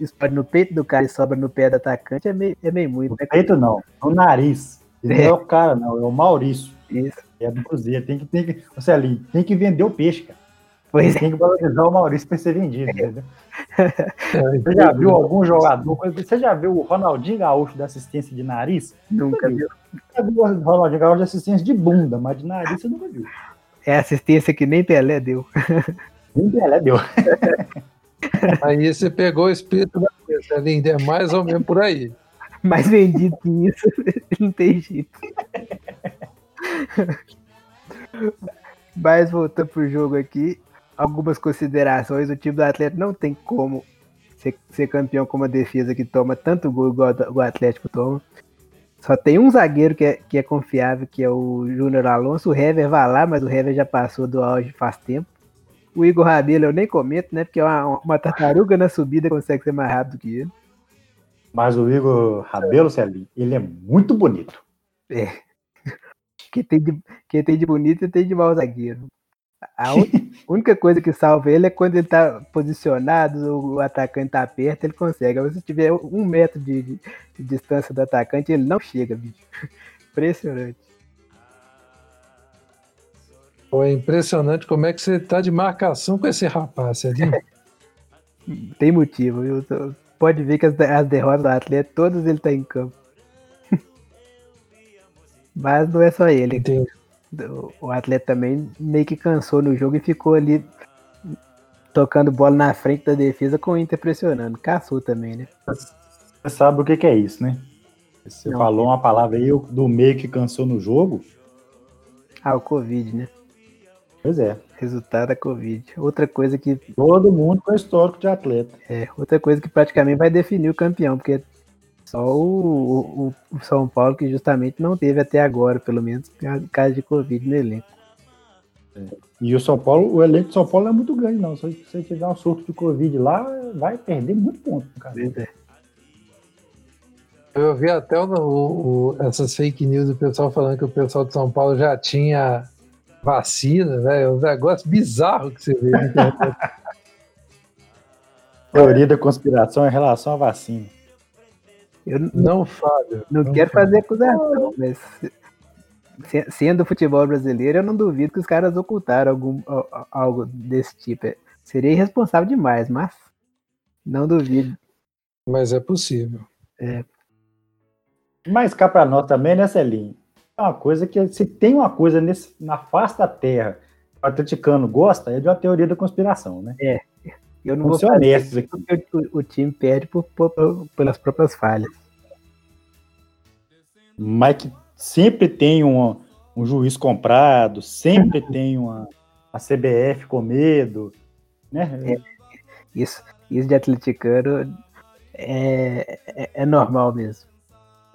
explode no peito do cara e sobra no pé do atacante, é meio, é meio muito, No né? peito não, no nariz. E Não É. é o cara, não, é o Maurício. Isso. É do Cruzeiro. Tem que, tem que, ô Celinho, tem que vender o peixe, cara. Pois é, Tem que valorizar o Maurício para ser vendido. entendeu? É, Você já viu algum jogador? Você já viu o Ronaldinho Gaúcho da assistência de nariz? nunca viu. Você já viu o Ronaldinho Gaúcho de assistência de bunda, mas de nariz você nunca viu. É assistência que nem Pelé deu. Nem Pelé deu. Aí você pegou o espírito da coisa, Celinho. É mais ou menos por aí. Mais vendido que isso, não tem jeito. Mas voltando pro jogo aqui, algumas considerações. O time do Atlético não tem como ser, ser campeão com uma defesa que toma tanto gol igual o Atlético toma. Só tem um zagueiro que é, que é confiável, que é o Júnior Alonso. O Hever vai lá, mas o Hever já passou do auge faz tempo. O Igor Rabelo eu nem comento, né? Porque é uma, uma tartaruga na subida consegue ser mais rápido que ele. Mas o Igor Rabelo, Celinho, ele é muito bonito. Que tem de, que tem de bonito e tem de mau zagueiro. A un- única coisa que salva ele é quando ele tá posicionado, o atacante tá perto, ele consegue. Agora, se tiver um metro de, de- de distância do atacante, ele não chega, bicho. Impressionante. Pô, é impressionante como é que você tá de marcação com esse rapaz, Celinho. Tem motivo, viu? Pode ver que as, as derrotas do atleta, todas ele tá em campo. Mas não é só ele. Entendi. O- atleta também meio que cansou no jogo e ficou ali tocando bola na frente da defesa com o Inter pressionando. Caçou também, né? Você sabe o que, que é isso, né? Você Não. falou uma palavra aí do meio que cansou no jogo. Ah, o Covid, né? Pois é. Resultado da Covid. Outra coisa que Todo mundo com histórico de atleta. é, outra coisa que praticamente vai definir o campeão, porque só o, o- o São Paulo que justamente não teve até agora, pelo menos, caso de Covid no elenco. E o São Paulo, o elenco de São Paulo não é muito grande, não. Se você tiver um surto de Covid lá, vai perder muito ponto, cara. É. Eu vi até o, o- o- essas fake news do pessoal falando que o pessoal de São Paulo já tinha vacina, velho. É um negócio bizarro que você vê na internet. Teoria da conspiração em relação à vacina. Eu Não falha. não não quero fazer acusação, mas se- sendo futebol brasileiro, eu não duvido que os caras ocultaram algum, al- al- algo desse tipo. É, Seria irresponsável demais, mas não duvido. Mas é possível. Mas cá para nós também, né, Celinho? É uma coisa que, se tem uma coisa nesse, na face da terra que o atleticano gosta, é de uma teoria da conspiração, né? É. Eu não Vamos vou ser honestos aqui. porque o, o time perde por- por- pelas próprias falhas. Mas que sempre tem um, um juiz comprado, sempre tem uma, a CBF com medo, né? Isso, isso de atleticano é, é, é normal mesmo.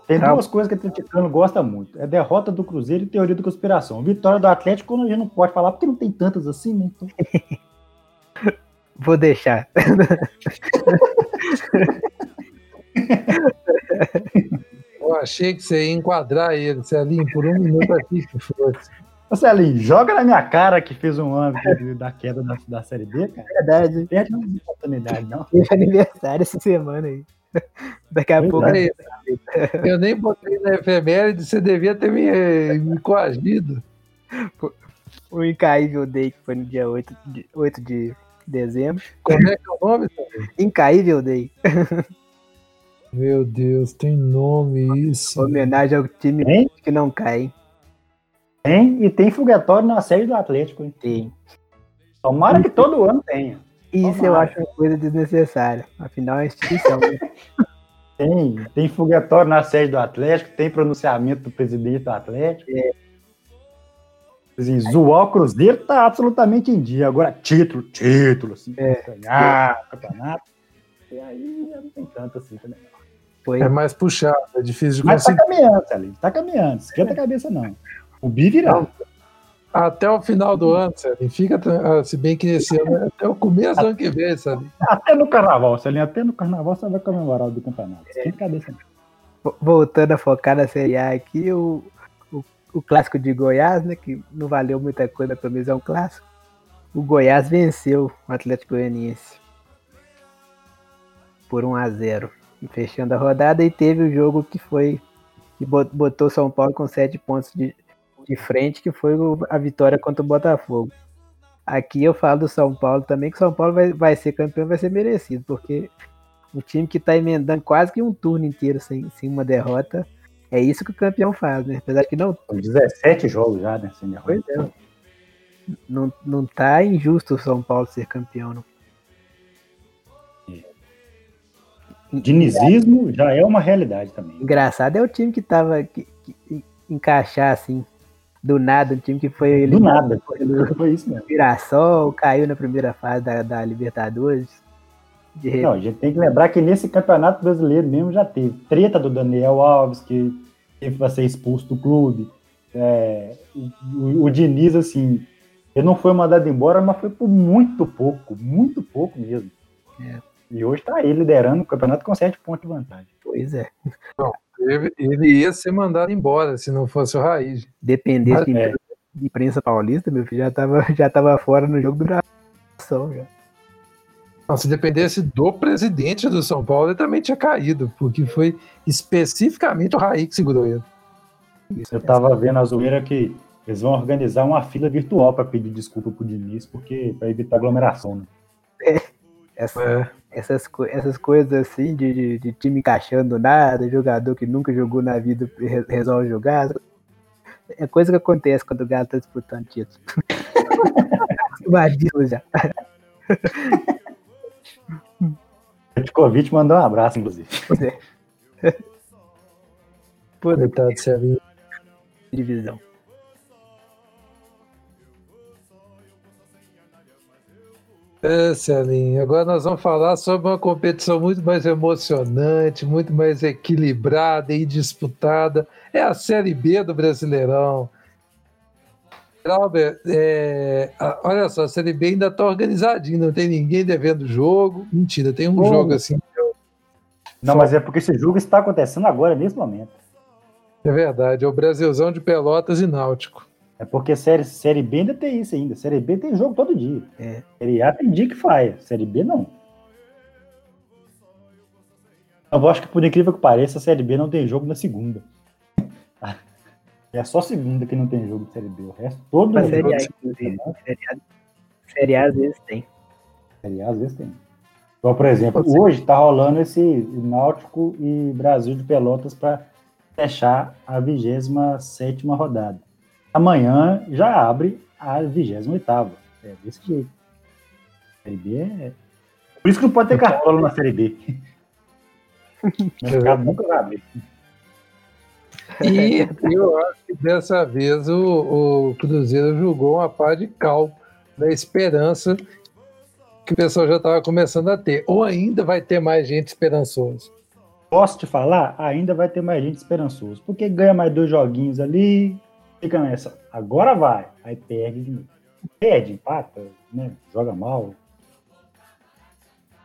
Tem Tá. duas coisas que o atleticano gosta muito. É derrota do Cruzeiro e teoria da conspiração. Vitória do Atlético, a gente não pode falar, porque não tem tantas assim, né? Então, Vou deixar. Eu achei que você ia enquadrar ele, Celinho, por um minuto aqui que fosse. Ô, Celinho, joga na minha cara que fez um ano da queda da, da Série B, cara. Verdade. Não perde uma oportunidade, não. Teve aniversário essa semana aí. Daqui a Pois pouco. é. Eu nem botei na efeméride, você devia ter me, me coagido. O Incaível Day, que foi no dia 8 de, 8 de dezembro. Como é que é o nome? Incaível Day. Meu Deus, tem nome isso. Homenagem ao time Hein? que não cai. Tem, e tem foguetório na série do Atlético, hein? Tem. Tomara que todo ano tenha. E Isso eu Tomara. acho uma coisa desnecessária. Afinal, é instituição. né? Tem, tem foguetório na sede do Atlético, tem pronunciamento do presidente do Atlético. Assim, zoar o Cruzeiro tá absolutamente em dia. Agora, título, título, assim, É. ganhar, campeonato. E aí não tem tanto assim também. Foi. É mais puxado, é difícil de Mas tá conseguir. caminhando, Celinho, tá caminhando. Esquenta a cabeça, não. O Bi virá. Até o final do ano, Celinho. Fica, ah, se bem que esse ano é até o começo do ano que vem, Celinho. Até no carnaval, Celinho, até no carnaval você vai comemorar o do campeonato. Esquenta a cabeça, não. Vo- Voltando a focar na Série A aqui, o, o, o clássico de Goiás, né? Que não valeu muita coisa, pelo menos é um clássico. O Goiás venceu o Atlético Goianiense por 1 a 0 fechando a rodada e teve o jogo que foi que bo- botou São Paulo com sete pontos de, de frente, que foi o- a vitória contra o Botafogo. Aqui eu falo do São Paulo também, que o São Paulo vai, vai ser campeão, vai ser merecido, porque um time que está emendando quase que um turno inteiro sem, sem uma derrota, é isso que o campeão faz, né? Apesar que não, São 17 jogos já, né? Sem derrota. pois é, não, não tá injusto o São Paulo ser campeão, não. Dinizismo já é uma realidade também. Engraçado é o time que tava que, que- encaixar assim do nada, um time que foi Do eliminado nada. pelo Foi isso mesmo. Mirassol, caiu na primeira fase da, da Libertadores. De Não, a gente tem que lembrar que nesse campeonato brasileiro mesmo já teve treta do Daniel Alves, que teve para ser expulso do clube. É, o, o Diniz, assim, ele não foi mandado embora, mas foi por muito pouco, muito pouco mesmo. É. E hoje tá ele liderando o campeonato com sete pontos de vantagem. pois é. Ele, ele ia ser mandado embora se não fosse o Raiz. Dependesse de, É. imprensa- de imprensa paulista, meu filho já tava, já tava fora no jogo do Mirassol. Já. Não, se dependesse do presidente do São Paulo, ele também tinha caído, porque foi especificamente o Raí que segurou ele. Eu tava vendo a zoeira que eles vão organizar uma fila virtual para pedir desculpa pro Diniz, porque para evitar aglomeração. Né? essa- É. essas, essas coisas assim de, de, de time encaixando nada, jogador que nunca jogou na vida re- resolve jogar. É coisa que acontece quando o Galo tá disputando título. Imagina já. Petkovic mandou um abraço, inclusive. Pô, Coitado do Celinho. divisão. É, Celinho, agora nós vamos falar sobre uma competição muito mais emocionante, muito mais equilibrada e disputada. É a Série B do Brasileirão. Albert, é, olha só, a Série B ainda está organizadinha, não tem ninguém devendo jogo. Mentira, tem um jogo assim, Não, mas é porque esse jogo está acontecendo agora, nesse momento. é verdade, é o Brasilzão de Pelotas e Náutico. É porque série, série B ainda tem isso ainda. Série B tem jogo todo dia. É. Série A tem dia que falha. Série B não. Eu acho que, por incrível que pareça, a Série B não tem jogo na segunda. É só segunda que não tem jogo de Série B. O resto, todo A jogo Série A, inclusive. Série A, série A às vezes tem. Série A às vezes tem. Então, por exemplo, hoje tá rolando esse Náutico e Brasil de Pelotas para fechar a 27 rodada. Amanhã já abre a 28. É desse jeito. A Série B é. Por isso que não pode ter cartola na Série B. O mercado nunca vai abrir. E eu acho que dessa vez o, o Cruzeiro jogou uma pá de cal da esperança que o pessoal já estava começando a ter. Ou ainda vai ter mais gente esperançosa. Posso te falar? Ainda vai ter mais gente esperançosa. Porque ganha mais dois joguinhos ali, fica nessa. Agora vai. Aí perde de novo. Perde, empata, né? joga mal.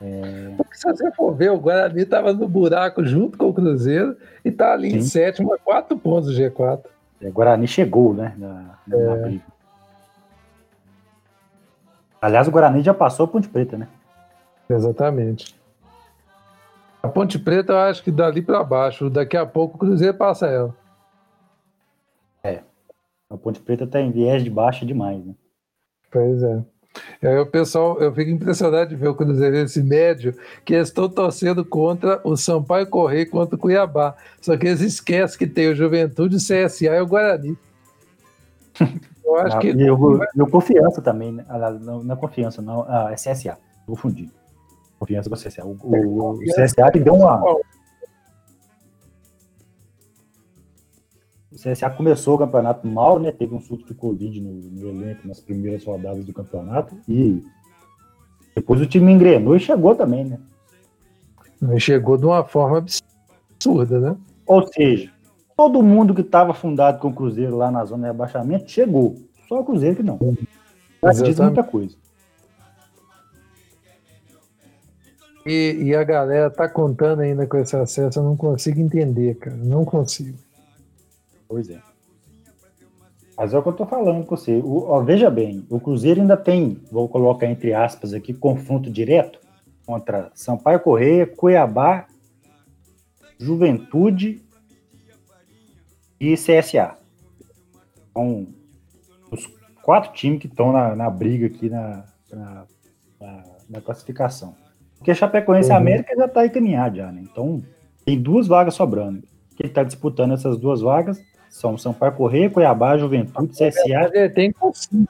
É... Se você for ver, o Guarani estava no buraco junto com o Cruzeiro e está ali Sim. em sétimo a quatro pontos do G4. É, o Guarani chegou, né? Na, na, é. briga. Aliás, o Guarani já passou a Ponte Preta, né? Exatamente. A Ponte Preta eu acho que dali para baixo, daqui a pouco o Cruzeiro passa ela. É. A Ponte Preta está em viés de baixa demais, né? Pois é. E aí o pessoal, eu fico impressionado de ver o Cruzeirense médio, que eles estão torcendo contra o Sampaio Correia contra o Cuiabá. Só que eles esquecem que tem o Juventude, o CSA e o Guarani. Eu acho ah, que. E eu, eu, confiança também, né? Ah, não, não é confiança, não. Ah, é CSA. Confundi. Confiança com o CSA. O, o, o CSA que deu uma. O CSA começou o campeonato mal, né? Teve um surto de Covid no, no elenco nas primeiras rodadas do campeonato. E depois o time engrenou e chegou também, né? Chegou de uma forma absurda, né? Ou seja, todo mundo que estava fundado com o Cruzeiro lá na zona de abaixamento chegou. Só o Cruzeiro que não. Mas diz muita coisa. E, e, a galera tá contando ainda com esse acesso, eu não consigo entender, cara. Não consigo. Pois é. Mas é o que eu tô falando com você. O, ó, veja bem, o Cruzeiro ainda tem, vou colocar entre aspas aqui, confronto direto contra Sampaio Correia, Cuiabá, Juventude e CSA. São os quatro times que estão na, na, briga aqui na, na, na, na classificação. Porque Chapecoense e uhum. América já está encaminhado já, né? Então, tem duas vagas sobrando. Quem está disputando essas duas vagas são Sampaio Correia, Cuiabá, Juventude, CSA. Tem né?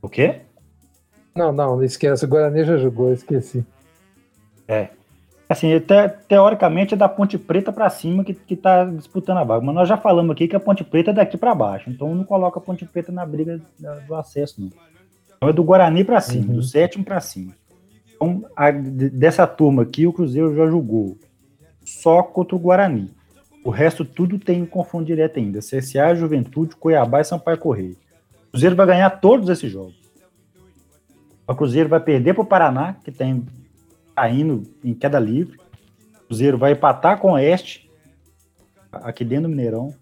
O quê? Não, não, não esquece. O Guarani já jogou, esqueci. É. Assim, te, teoricamente é da Ponte Preta para cima que, que tá disputando a vaga. Mas nós já falamos aqui que a Ponte Preta é daqui para baixo. Então não coloca a Ponte Preta na briga do acesso, não. Então é do Guarani para cima, uhum. do sétimo para cima. Então, a, dessa turma aqui, o Cruzeiro já jogou só contra o Guarani. O resto tudo tem confronto direto ainda. CSA, Juventude, Cuiabá e Sampaio Correia. O Cruzeiro vai ganhar todos esses jogos. O Cruzeiro vai perder para o Paraná, que tem tá indo em queda livre. O Cruzeiro vai empatar com o Oeste, aqui dentro do Mineirão.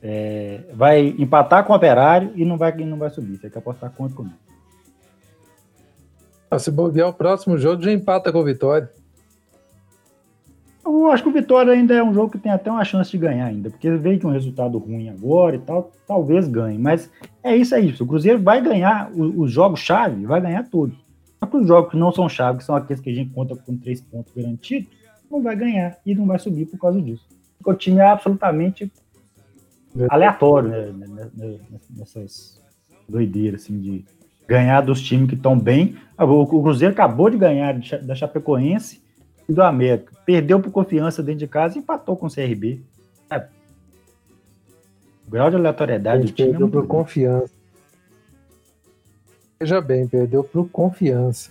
É, vai empatar com o Operário e não vai, não vai subir. Tem que apostar contra comigo. Se bobear o próximo jogo, já empata com o Vitória. Eu acho que o Vitória ainda é um jogo que tem até uma chance de ganhar ainda, porque veio de um resultado ruim agora e tal, talvez ganhe. Mas é isso, é isso. O Cruzeiro vai ganhar os jogos-chave, vai ganhar todos. Só que os jogos que não são chave, que são aqueles que a gente conta com três pontos garantidos, não vai ganhar e não vai subir por causa disso. Porque o time é absolutamente aleatório, né? né, né nessas doideiras, assim, de ganhar dos times que estão bem. O Cruzeiro acabou de ganhar da Chapecoense do América. Perdeu por confiança dentro de casa e empatou com o CRB. É. O grau de aleatoriedade do time é perdeu é por confiança. Veja bem, perdeu por confiança.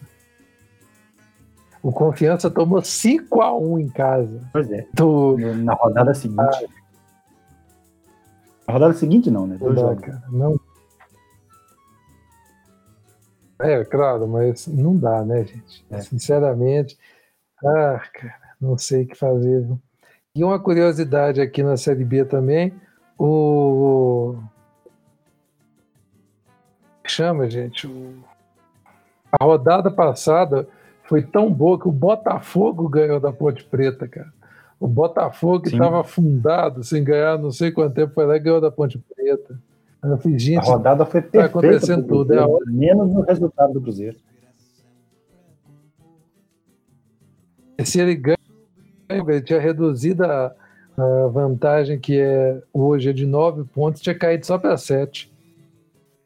O Confiança tomou 5 a 1 em casa. Pois é. Do... Na rodada seguinte. Ah. Na rodada seguinte não, né? Dois não, cara, não. É, claro, mas não dá, né, gente? É. Sinceramente, ah, cara, não sei o que fazer. Viu? E uma curiosidade aqui na Série B também, o. Chama, gente. O... A rodada passada foi tão boa que o Botafogo ganhou da Ponte Preta, cara. O Botafogo estava afundado, sem ganhar não sei quanto tempo, foi lá e ganhou da Ponte Preta. Eu fiz, gente, a rodada foi perfeita. Tá acontecendo tudo. É hora... Menos o resultado do Cruzeiro. Se ele ganha Ele tinha reduzido a, a vantagem que é hoje é de 9 pontos, tinha caído só para 7.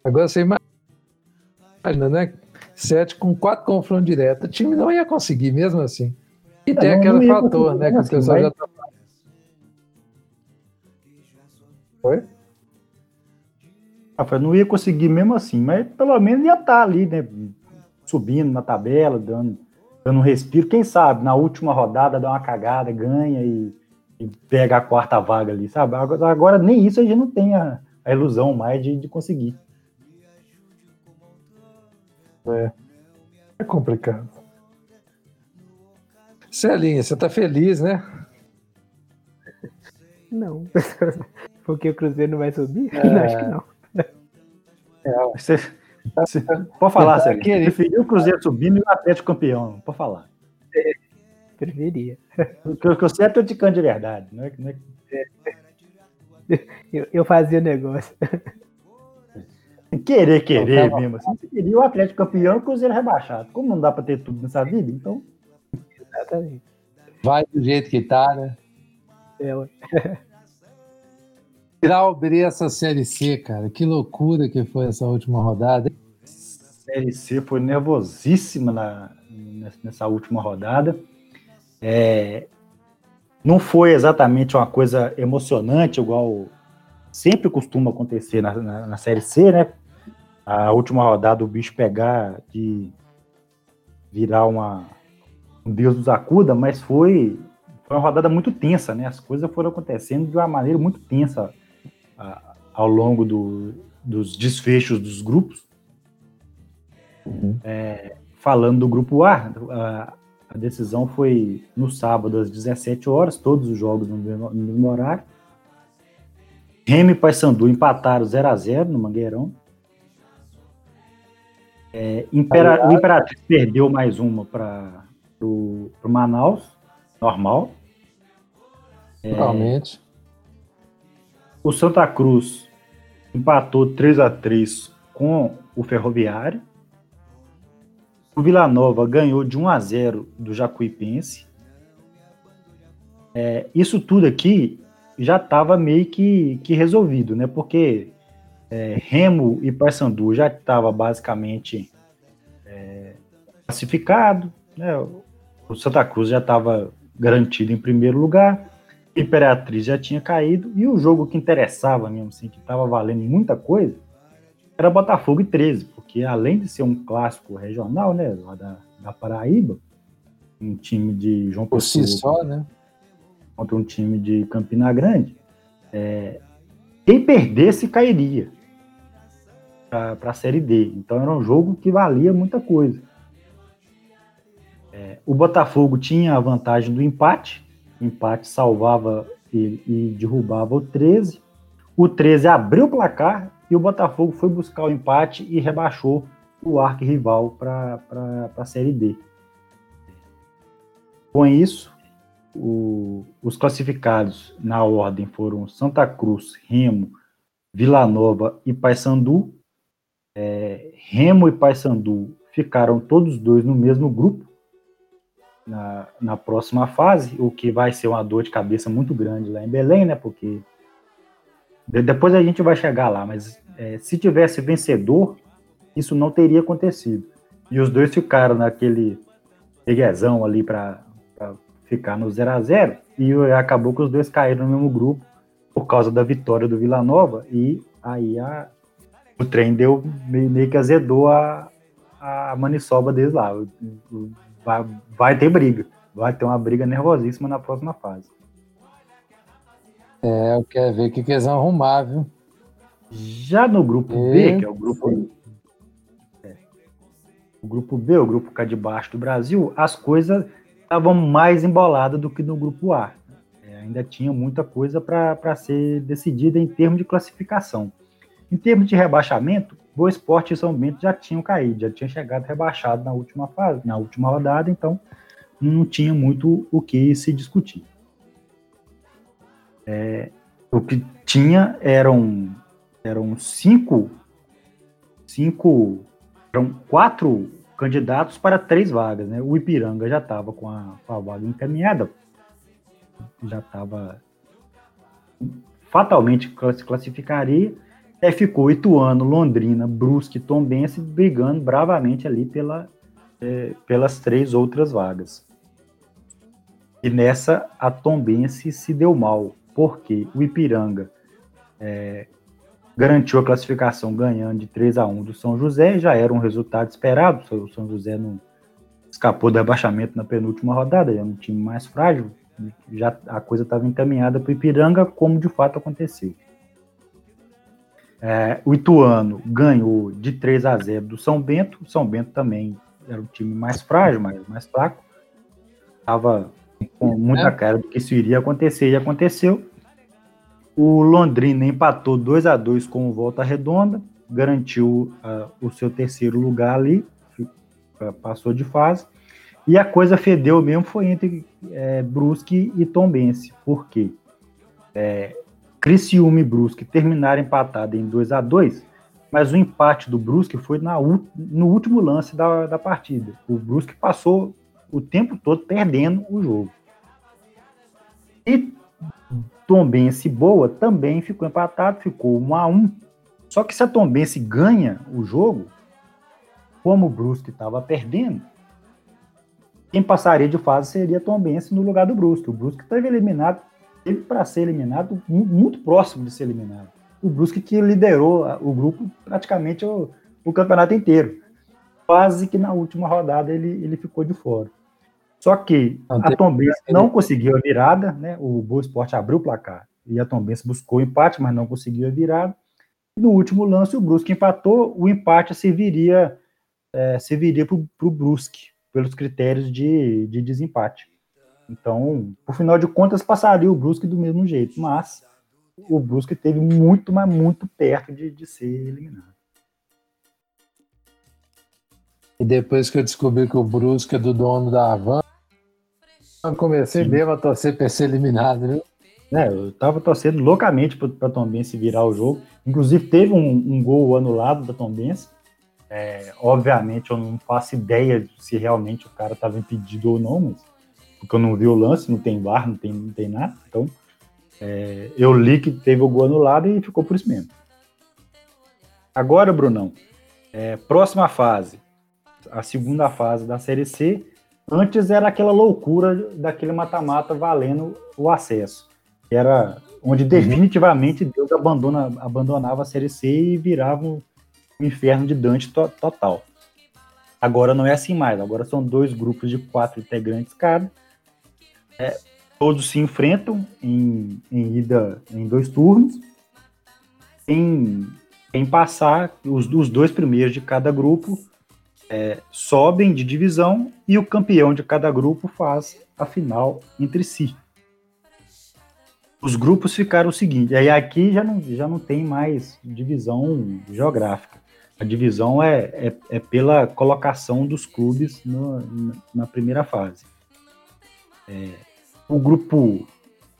Agora você imagina, né? 7 com 4 confrontos diretos. O time não ia conseguir mesmo assim. E tem não, aquele não fator, né? Que o assim, pessoal mas- já tá. Oi? Ah, foi, não ia conseguir mesmo assim, mas pelo menos ia estar ali, né? Subindo na tabela, dando, dando um respiro. Quem sabe, na última rodada dá uma cagada, ganha e, e pega a quarta vaga ali, sabe? Agora, agora nem isso a gente não tem a, a ilusão mais de, de conseguir. É complicado. Celinha, você tá feliz, né? Não. Porque o Cruzeiro não vai subir? É. Não, acho que não. Você, você- pode falar, Sérgio. querendo. Preferiu o Cruzeiro subindo e o Atlético campeão. Pode falar. Preferia. O que, o que eu sei é atleticano de verdade. Não é, não é- Eu, eu fazia negócio. querer, querer Então, tá bom. mesmo. Assim, você queria o Atlético campeão e o Cruzeiro rebaixado. Como não dá para ter tudo nessa vida, então Exatamente. Vai do jeito que tá, né? É, ué. Grauber essa Série C, cara. Que loucura que foi essa última rodada. Série C foi nervosíssima na, nessa última rodada. É, não foi exatamente uma coisa emocionante, igual sempre costuma acontecer na, na, na Série C, né? A última rodada o bicho pegar de virar uma, um Deus nos acuda, mas foi, foi uma rodada muito tensa, né? As coisas foram acontecendo de uma maneira muito tensa a- ao longo do- dos desfechos dos grupos falando do grupo A, a, a decisão foi no sábado às 17 horas, todos os jogos no mesmo, horário. Remy e Paysandu empataram 0 a 0 no Mangueirão. É, Impera- o Imperatriz perdeu mais uma para o Manaus, normal. Realmente. O Santa Cruz empatou 3 a 3 com o Ferroviário. O Vila Nova ganhou de 1 a 0 do Jacuipense. É, isso tudo aqui já estava meio que, que resolvido, né? Porque é, Remo e Paysandu já estava basicamente é, classificado, né? O Santa Cruz já estava garantido em primeiro lugar. Imperatriz já tinha caído e o jogo que interessava mesmo, assim, que estava valendo muita coisa, era Botafogo e 13, porque além de ser um clássico regional, né, lá da, da Paraíba, um time de João Por si Pessoa só, né? contra um time de Campina Grande, é, quem perdesse cairia para a Série D. Então era um jogo que valia muita coisa. É, o Botafogo tinha a vantagem do empate, empate salvava e, e derrubava o 13. O 13 abriu o placar e o Botafogo foi buscar o empate e rebaixou o arquirrival para a Série D. Com isso, o- os classificados na ordem foram Santa Cruz, Remo, Vila Nova e Paysandu. É, Remo e Paysandu ficaram todos dois no mesmo grupo na, na próxima fase, o que vai ser uma dor de cabeça muito grande lá em Belém, né? Porque de- depois a gente vai chegar lá, mas é, se tivesse vencedor, isso não teria acontecido. E os dois ficaram naquele reguezão ali para ficar no 0 a 0 e acabou que os dois caíram no mesmo grupo por causa da vitória do Vila Nova e aí a, o trem deu meio, meio que azedou a, a maniçoba deles lá. O- o- Vai, vai ter briga, vai ter uma briga nervosíssima na próxima fase. É, eu quero ver o que, que eles vão arrumar, viu? Já no grupo B, que é o grupo é, o grupo B, o grupo cá de baixo do Brasil, as coisas estavam mais emboladas do que no grupo A. É, ainda tinha muita coisa para ser decidida em termos de classificação. Em termos de rebaixamento, Boa Esporte e São Bento já tinham caído, já tinha chegado rebaixado na última fase, na última rodada, então não tinha muito o que se discutir. É, o que tinha eram eram cinco, cinco, eram quatro candidatos para três vagas, né? O Ipiranga já estava com com a vaga encaminhada. já estava fatalmente se classificaria. Aí ficou Ituano, Londrina, Brusque, Tombense brigando bravamente ali pela, é, pelas três outras vagas. E nessa a Tombense se deu mal, porque o Ipiranga é, garantiu a classificação ganhando de 3 a 1 do São José, já era um resultado esperado, o São José não escapou do rebaixamento na penúltima rodada, é um time mais frágil, já a coisa estava encaminhada para o Ipiranga, como de fato aconteceu. É, o Ituano ganhou de 3 a 0 do São Bento. O São Bento também era um time mais frágil, mais, mais fraco. Estava com muita cara do que isso iria acontecer e aconteceu. O Londrina empatou 2 a 2 com o Volta Redonda, garantiu uh, o seu terceiro lugar ali, uh, passou de fase. E a coisa fedeu mesmo foi entre é, Brusque e Tombense. Por quê? É, Criciúma e Brusque terminaram empatado em 2 a 2 mas o empate do Brusque foi na, no último lance da, da partida. O Brusque passou o tempo todo perdendo o jogo. E Tombense Boa também ficou empatado, ficou 1 a 1 Só que se a Tombense ganha o jogo, como o Brusque estava perdendo, quem passaria de fase seria Tom Bense no lugar do Brusque. O Brusque estava eliminado, ele para ser eliminado, muito próximo de ser eliminado. O Brusque que liderou o grupo praticamente o, o campeonato inteiro. Quase que na última rodada ele, ele ficou de fora. Só que a Tom Bense não conseguiu a virada, né? O Boa Esporte abriu o placar e a Tom Bense buscou o empate, mas não conseguiu a virada. No último lance, o Brusque empatou, o empate serviria, é, serviria para o Brusque, pelos critérios de, de desempate. Então, por final de contas, passaria o Brusque do mesmo jeito, mas o Brusque teve muito, mas muito perto de, de ser eliminado. E depois que eu descobri que o Brusque é do dono da Havan, eu comecei Sim. mesmo a torcer para ser eliminado, né? É, eu tava torcendo loucamente para a Tombense virar o jogo. Inclusive, teve um, um gol anulado da Tombense, é, obviamente, eu não faço ideia se realmente o cara estava impedido ou não, mas, porque eu não vi o lance, não tem VAR, não tem, não tem nada. Então, é, eu li que teve o gol anulado e ficou por isso mesmo. Agora, Brunão, é, próxima fase, a segunda fase da Série C. Antes era aquela loucura daquele mata-mata valendo o acesso. Era onde uhum. definitivamente Deus abandona, abandonava a Série C e virava um o inferno de Dante to total. Agora não é assim mais, agora são dois grupos de quatro integrantes cada. É, todos se enfrentam em, em ida em dois turnos. Em, em passar, os, os dois primeiros de cada grupo é, sobem de divisão e o campeão de cada grupo faz a final entre si. Os grupos ficaram o seguinte, aí aqui já não, já não tem mais divisão geográfica. A divisão é, é, é pela colocação dos clubes no, na primeira fase. É, o grupo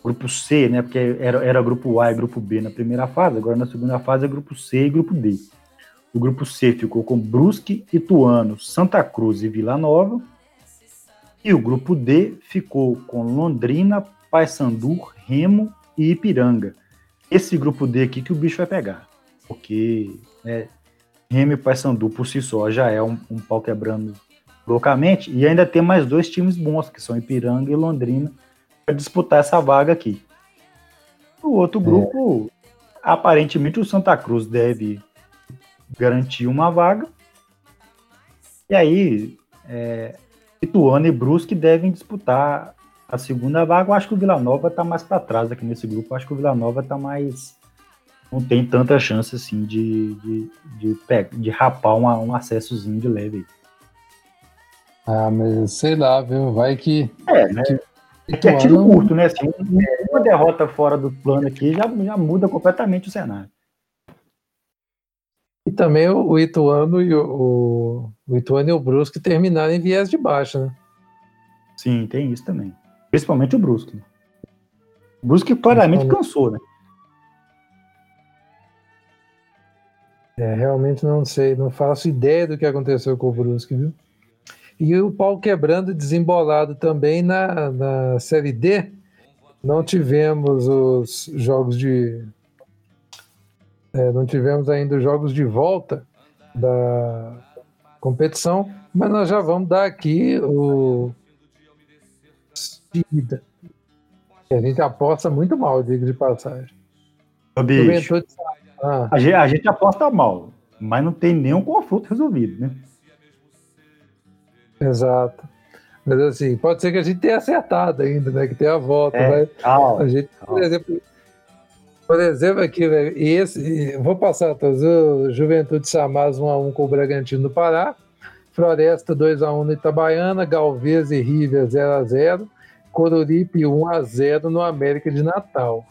grupo C, né? Porque era, era grupo A e grupo B na primeira fase, agora na segunda fase é grupo C e grupo D. O grupo C ficou com Brusque, Ituano, Santa Cruz e Vila Nova. E o grupo D ficou com Londrina, Paysandu, Remo e Ipiranga. Esse grupo D aqui que o bicho vai pegar. Porque né, Remy e Paysandu por si só já é um, um pau quebrando loucamente, e ainda tem mais dois times bons, que são Ipiranga e Londrina, disputar essa vaga aqui. O outro grupo, é. aparentemente o Santa Cruz deve garantir uma vaga, e aí é, Ituano e Brusque devem disputar a segunda vaga. Eu acho que o Vila Nova está mais para trás aqui nesse grupo. Eu acho que o Vila Nova está mais não tem tanta chance assim de, de, de, de rapar um, um acessozinho de leve. Ah, mas sei lá, viu? Vai que. É, né? Que, é que é tiro curto, né? Assim, uma derrota fora do plano aqui já, já muda completamente o cenário. E também o, Ituano e o, o, Ituano e o Brusque terminaram em viés de baixo, né? Sim, tem isso também. Principalmente o Brusque. O Brusque claramente cansou, né? É, realmente não sei, não faço ideia do que aconteceu com o Brusque, viu? E o pau quebrando desembolado também na, na Série D. não tivemos os jogos de. é, não tivemos ainda os jogos de volta da competição, mas nós já vamos dar aqui o. A gente aposta muito mal, digo de passagem. Bicho. Ah, a, gente, a gente aposta mal, mas não tem nenhum confronto resolvido, né? Exato. Mas assim, pode ser que a gente tenha acertado ainda, né? Que tenha a volta, É, mas calma. A gente, por Calma. exemplo, por exemplo, aqui, velho, e esse, vou passar todos. O Juventude Samaz 1x1 com o Bragantino do Pará. Floresta 2x1 no Itabaiana. Galvez e River 0x0. Coruripe 1x0 no América de Natal.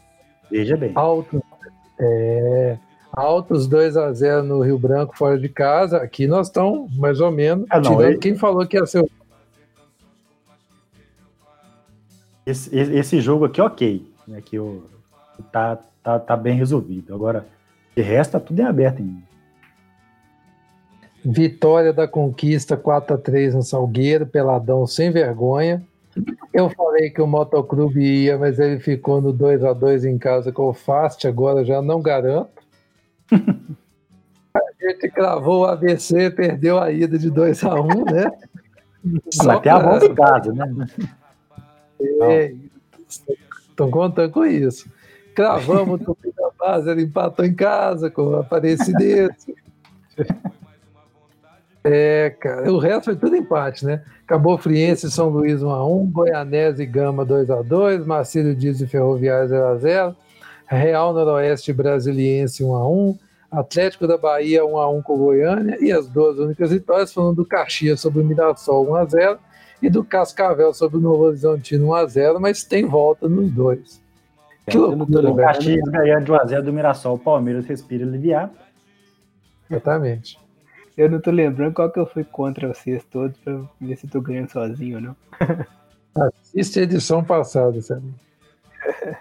Veja bem. Altos, é, Altos 2x0 no Rio Branco, fora de casa. Aqui nós estamos mais ou menos. Ah, não, tirando ele- quem falou que ia ser o Esse, esse- jogo aqui, ok. Né, que o, tá, tá, tá bem resolvido. Agora, de resto, tá tudo em aberto ainda. Vitória da Conquista 4x3 no Salgueiro, Peladão sem vergonha. Eu falei que o Motoclube ia, mas ele ficou no 2x2 em casa com o Fast, agora já não garanto. Gente cravou o ABC, perdeu a ida de 2x1, né? Mas tem a volta em casa, né? Estão contando com isso. Cravamos o Tupi da Base, ele empatou em casa com a Aparecidense. É, cara, o resto foi tudo empate, né? Acabou Friense e São Luís 1x1, Goianese e Gama 2x2, Marcílio Dias e Ferroviário 0x0, Real Noroeste Brasiliense 1x1, Atlético da Bahia 1x1 com o Goiânia, e as duas únicas vitórias foram do Caxias sobre o Mirassol 1x0 e do Cascavel sobre o Novo Horizontino 1x0, mas tem volta nos dois. Que não tô loucura, O velho. Caxias ganhando de 1x0 do Mirassol, o Palmeiras respira aliviado. Exatamente. Eu não tô lembrando qual que eu fui contra vocês todos pra ver se tô ganhando sozinho ou não. Assiste a edição passada, sabe?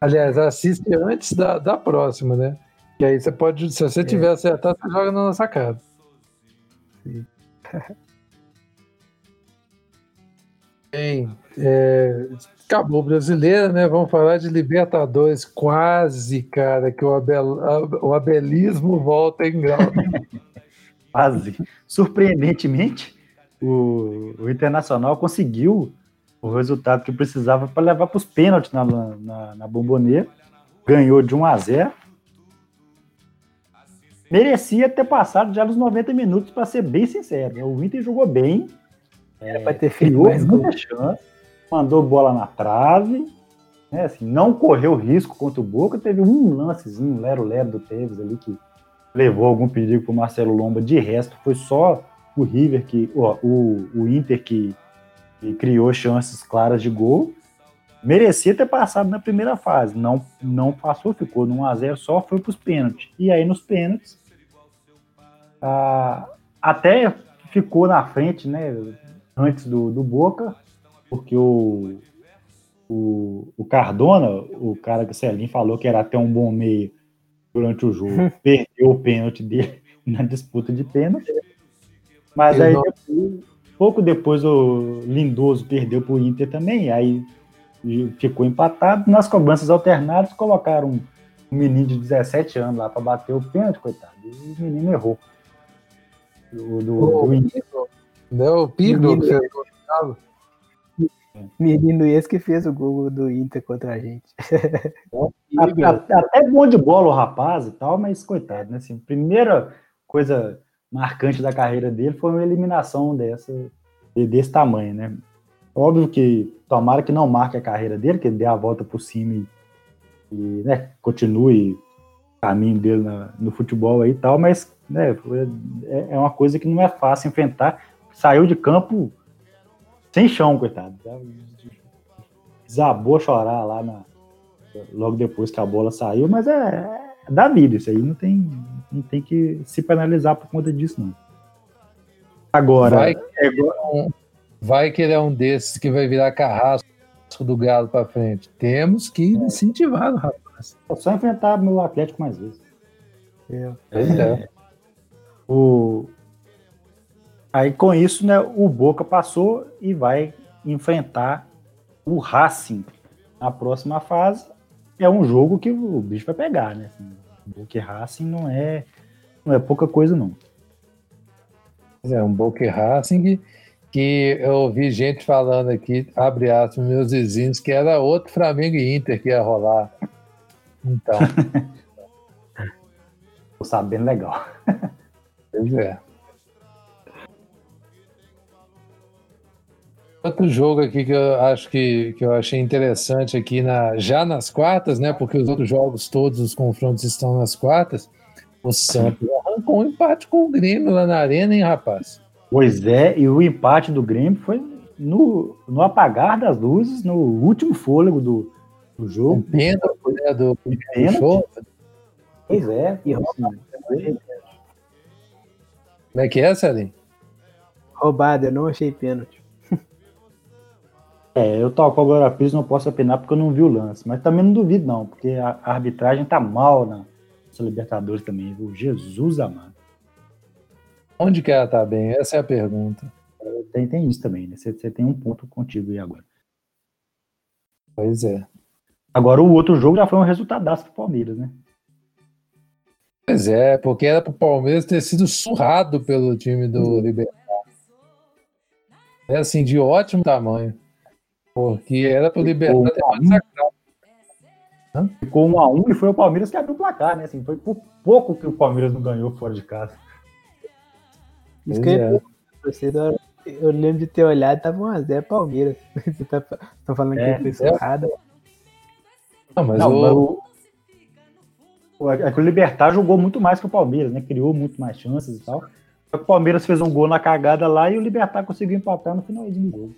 Aliás, assiste antes da, da próxima, né? E aí você pode, se você tiver acertado, você joga na nossa cara. Bem, é, acabou o brasileiro, né? Vamos falar de Libertadores, quase, cara, que o, abel, o abelismo volta em grau. Quase. Surpreendentemente, o, o Internacional conseguiu o resultado que precisava para levar para os pênaltis na, na, na bomboneira. Ganhou de 1 a 0. Merecia ter passado já nos 90 minutos, para ser bem sincero. né? O Inter jogou bem, Era pra ter feito mais gol. muita chance, mandou bola na trave, né, assim, não correu risco contra o Boca. Teve um lancezinho, lero-lero do Tevez ali, que levou algum perigo para o Marcelo Lomba. De resto, foi só o River, que, ó, o, o Inter que, que criou chances claras de gol. Merecia ter passado na primeira fase. Não, não passou, ficou no 1x0, só foi para os pênaltis. E aí, nos pênaltis, ah, até ficou na frente, né? Antes do, do Boca, porque o, o, o Cardona, o cara que o Celinho falou que era até um bom meio durante o jogo, perdeu o pênalti dele na disputa de pênalti. Mas Eu aí, depois- pouco depois, o Lindoso perdeu para o Inter também, aí ficou empatado. Nas cobranças alternadas, colocaram um, um menino de 17 anos lá para bater o pênalti, coitado. E o menino errou. O do, O do né? O Piglo que o gol. Menino esse que fez o gol do Inter contra a gente. A- Até bom de bola o rapaz e tal, mas coitado, né? Assim, primeira coisa marcante da carreira dele foi uma eliminação dessa, de- desse tamanho, né? Óbvio que tomara que não marque a carreira dele, que ele dê a volta por cima e, e, né, continue o caminho dele na- no futebol aí e tal, mas né, é, é uma coisa que não é fácil enfrentar. Saiu de campo sem chão, coitado. Desabou a chorar lá na, logo depois que a bola saiu, mas é, é da vida isso aí, não tem, não tem que se penalizar por conta disso, não. Agora, Vai, vai que ele é um desses que vai virar carrasco do Galo para frente. Temos que incentivar o rapaz. é só enfrentar meu Atlético mais vezes. É. O... Aí com isso, né, o Boca passou e vai enfrentar o Racing na próxima fase, é um jogo que o bicho vai pegar, né? Assim, Boca Racing não é, não é pouca coisa, não. É um Boca Racing que eu ouvi gente falando aqui, abre aspas, meus vizinhos, que era outro Flamengo e Inter que ia rolar. Então. Tô sabendo legal. Pois é. Outro jogo aqui que eu acho que, que eu achei interessante aqui na, já nas quartas, né? Porque os outros jogos, todos os confrontos estão nas quartas. O Santos arrancou um empate com o Grêmio lá na arena, hein, rapaz? Pois é, e o empate do Grêmio foi no, no apagar das luzes, no último fôlego do, do jogo. Pênalti, né? Do, do. Pois é, e assim, Como é que é, Celinho? Roubado, eu não achei pênalti. É, eu tal qual Glória Pires não posso opinar porque eu não vi o lance, mas também não duvido não, porque a, a arbitragem tá mal na Libertadores também, viu? Jesus amado. Onde que ela tá bem? Essa é a pergunta. Tem, tem isso também, né? Você, você tem um ponto contigo aí agora. Pois é. Agora o outro jogo já foi um resultadaço pro Palmeiras, né? Pois é, porque era pro Palmeiras ter sido surrado pelo time do Libertadores. É assim, de ótimo tamanho. Porque era pro Libertar ter massacrado. Ficou um a um e foi o Palmeiras que abriu o placar, né? Assim, foi por pouco que o Palmeiras não ganhou fora de casa. Isso que eu, é. ia torcida, eu lembro de ter olhado, tava 1x0 Palmeiras. Você tá, tá falando É, que foi é. surrado. Não, mas Não, o, mas o, o, é que o Libertar jogou muito mais que o Palmeiras, né? Criou muito mais chances e tal. Só que o Palmeiras fez um gol na cagada lá e o Libertar conseguiu empatar no finalzinho do jogo.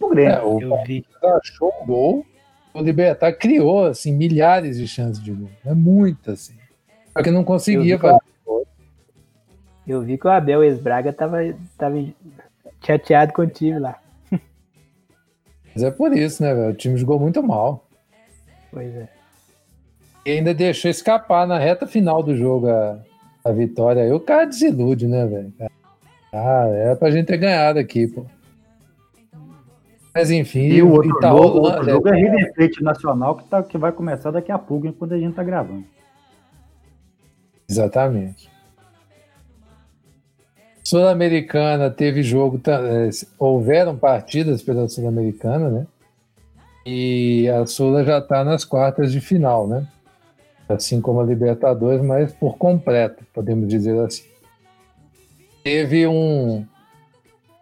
O Grêmio. é, o Eu vi. Palmeiras achou o gol, o Libertar criou assim, milhares de chances de gol. É muito assim. Só que não conseguia Eu vi, fazer. Eu vi que o Abel Esbraga tava, tava chateado com o time lá. Mas é por isso, né, velho? O time jogou muito mal. Pois é. E ainda deixou escapar na reta final do jogo a, a vitória. Aí o cara desilude, né, velho? Ah, era pra gente ter ganhado aqui, pô. Mas enfim, E o outro e tá jogo, outro né? jogo é River Plate Nacional, que, tá, que vai começar daqui a pouco, enquanto a gente tá gravando. Exatamente. Sul-Americana teve jogo, eh, houveram partidas pela Sul-Americana, né? E a Sula já está nas quartas de final, né? Assim como a Libertadores, mas por completo, podemos dizer assim. Teve um.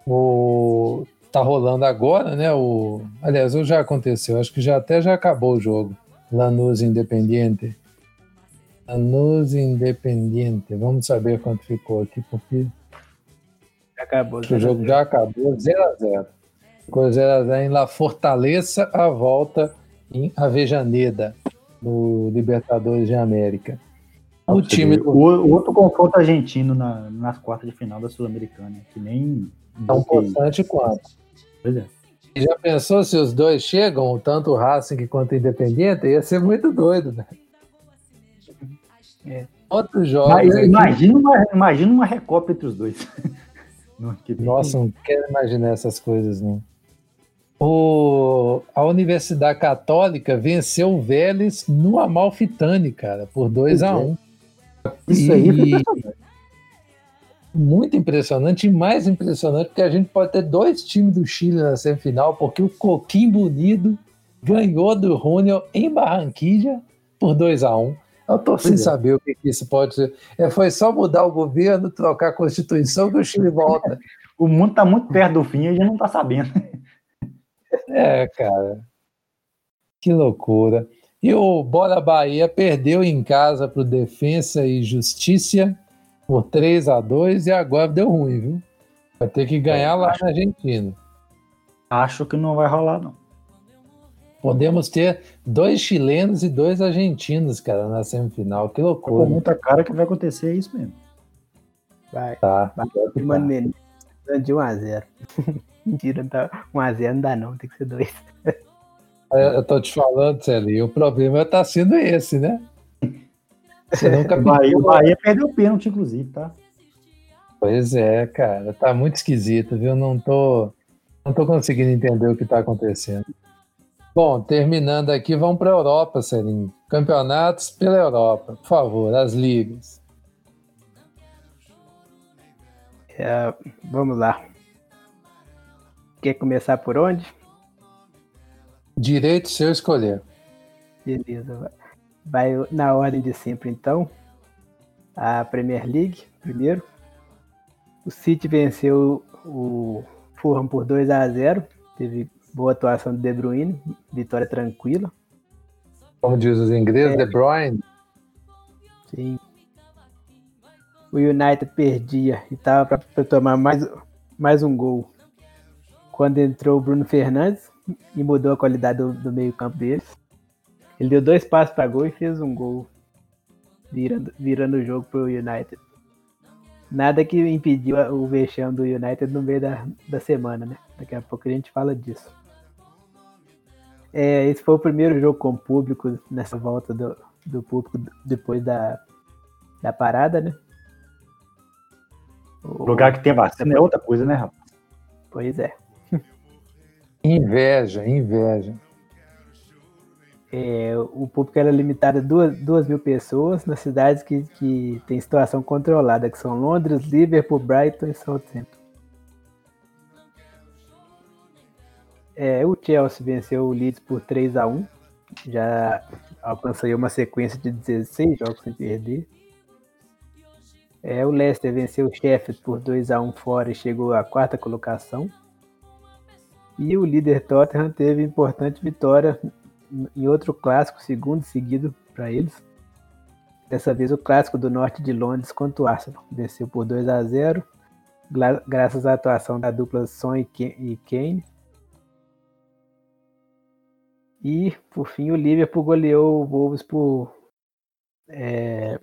O, tá rolando agora, né? O, aliás, o já aconteceu, acho que já até já acabou o jogo. Lanús Independiente. Lanús Independiente. Vamos saber quanto ficou aqui, porque Acabou. o jogo já acabou 0x0. Ficou 0x0 em La Fortaleza, a volta em Avejaneda, no Libertadores de América. O time o, do o outro confronto argentino na- nas quartas de final da Sul-Americana, que nem. tão importante quanto. Pois é. E já pensou se os dois chegam, tanto o Racing quanto o Independiente? Ia ser muito doido, né? É. Outros jogos. Mas, aqui- imagina, uma, imagina uma recopa entre os dois. Nossa, não quero imaginar essas coisas, não. O, a Universidade Católica venceu o Vélez no Amalfitani, cara, por 2 a Pois é. 1 Isso aí foi E-. Muito impressionante e mais impressionante porque a gente pode ter dois times do Chile na semifinal, porque o Coquim Bonito ganhou do Júnior em Barranquilla por 2 a 1 Eu tô sem é. saber o que, que isso pode ser. É, foi só mudar o governo, trocar a Constituição que o Chile volta. O mundo tá muito perto do fim e a gente não tá sabendo. É, cara. Que loucura. E o Bora Bahia perdeu em casa pro Defensa e Justiça por 3 a 2 e agora deu ruim, viu? Vai ter que ganhar É, lá acho- na Argentina. Acho que não vai rolar, não. Podemos ter dois chilenos e dois argentinos, cara, na semifinal. Que Com loucura. muita cara que vai acontecer isso mesmo. Vai. Tá. Mano, Menezes, de 1x0. Mentira, não tá, 1x0 não dá não, tem que ser 2. Eu tô te falando, Celinho, o problema tá sendo esse, né? Você nunca O Bahia, o. Bahia perdeu o pênalti, inclusive, tá? Pois é, cara, tá muito esquisito, viu? Não tô, não tô conseguindo entender o que tá acontecendo. Bom, terminando aqui, vamos para a Europa, Celinho. Campeonatos pela Europa, por favor, as ligas. É, vamos lá. Quer começar por onde? Direito seu escolher. Beleza. Vai na ordem de sempre, então. A Premier League, primeiro. O City venceu o Fulham por 2 a 0 Teve boa atuação do De Bruyne, vitória tranquila. Como diz os ingleses, é. De Bruyne. Sim. O United perdia e estava para tomar mais, mais um gol. Quando entrou o Bruno Fernandes e mudou a qualidade do, do meio-campo deles. Ele deu dois passos para gol e fez um gol, virando, virando o jogo para o United. Nada que impediu o vexame do United no meio da, da semana, né? Daqui a pouco a gente fala disso. É, esse foi o primeiro jogo com público nessa volta do, do público depois da, da parada, né? O lugar que tem vacina é outra coisa, né, rapaz? Pois é. Inveja, inveja. É, o público era limitado a duas, duas mil pessoas nas cidades que, que tem situação controlada, que são Londres, Liverpool, Brighton e Southampton. É, o Chelsea venceu o Leeds por 3 a 1 já alcançou uma sequência de 16 jogos sem perder. É, o Leicester venceu o Sheffield por 2 a 1 fora e chegou à quarta colocação. E o líder Tottenham teve importante vitória em outro clássico, segundo seguido para eles. Dessa vez o clássico do norte de Londres contra o Arsenal. Venceu por 2 a 0 graças à atuação da dupla Son e Kane. E, por fim, o Liverpool goleou o Wolves por. É,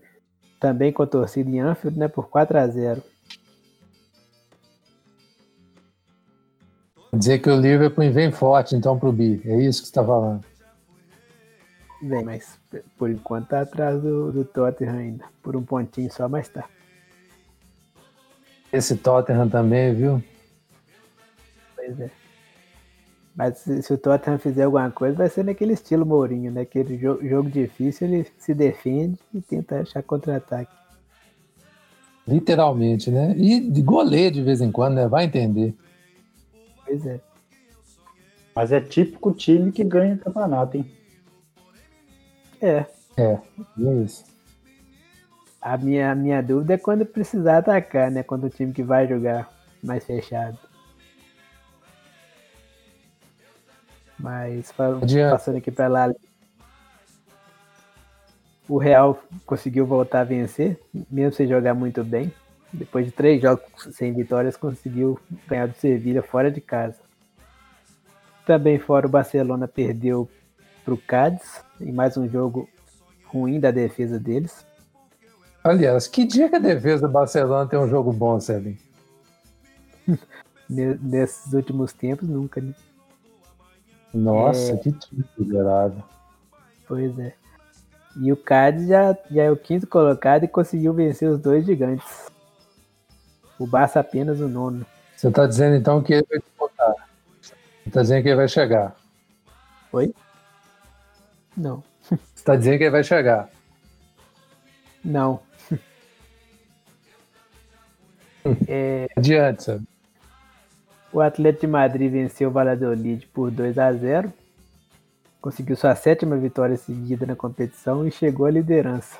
também com a torcida em Anfield, né, por 4 a 0 dizer que o Liverpool vem forte, então, para o Bi. É isso que você está falando. Vem, mas por enquanto tá atrás do, do Tottenham ainda. Por um pontinho só, mas tá. Esse Tottenham também, viu? Pois é. Mas se, se, o Tottenham fizer alguma coisa, vai ser naquele estilo Mourinho, né? Aquele jogo, jogo difícil, ele se defende e tenta achar contra-ataque. Literalmente, né? E de goleiro de vez em quando, né? Vai entender. Pois é. Mas é típico time que ganha campeonato, hein? É. É, é isso. A minha, a minha dúvida é quando precisar atacar, né? Quando o time que vai jogar mais fechado. Mas passando aqui para lá, o Real conseguiu voltar a vencer, mesmo sem jogar muito bem. Depois de três jogos sem vitórias, conseguiu ganhar do Sevilha fora de casa. Também fora o Barcelona perdeu para o Cádiz em mais um jogo ruim da defesa deles. Aliás, que dia que a defesa do Barcelona tem um jogo bom, Sérgio? Nesses últimos tempos, nunca, né? Nossa, é... que time liderado. Pois é. E o Cádiz já, já é o quinto colocado e conseguiu vencer os dois gigantes. O Barça apenas o nono. Você está dizendo então que ele vai disputar? Você está dizendo que ele vai chegar? Oi? Não. Você está dizendo que ele vai chegar? Não. é... Adiante, sabe? O Atlético de Madrid venceu o Valladolid por 2 a 0. Conseguiu sua sétima vitória seguida na competição e chegou à liderança.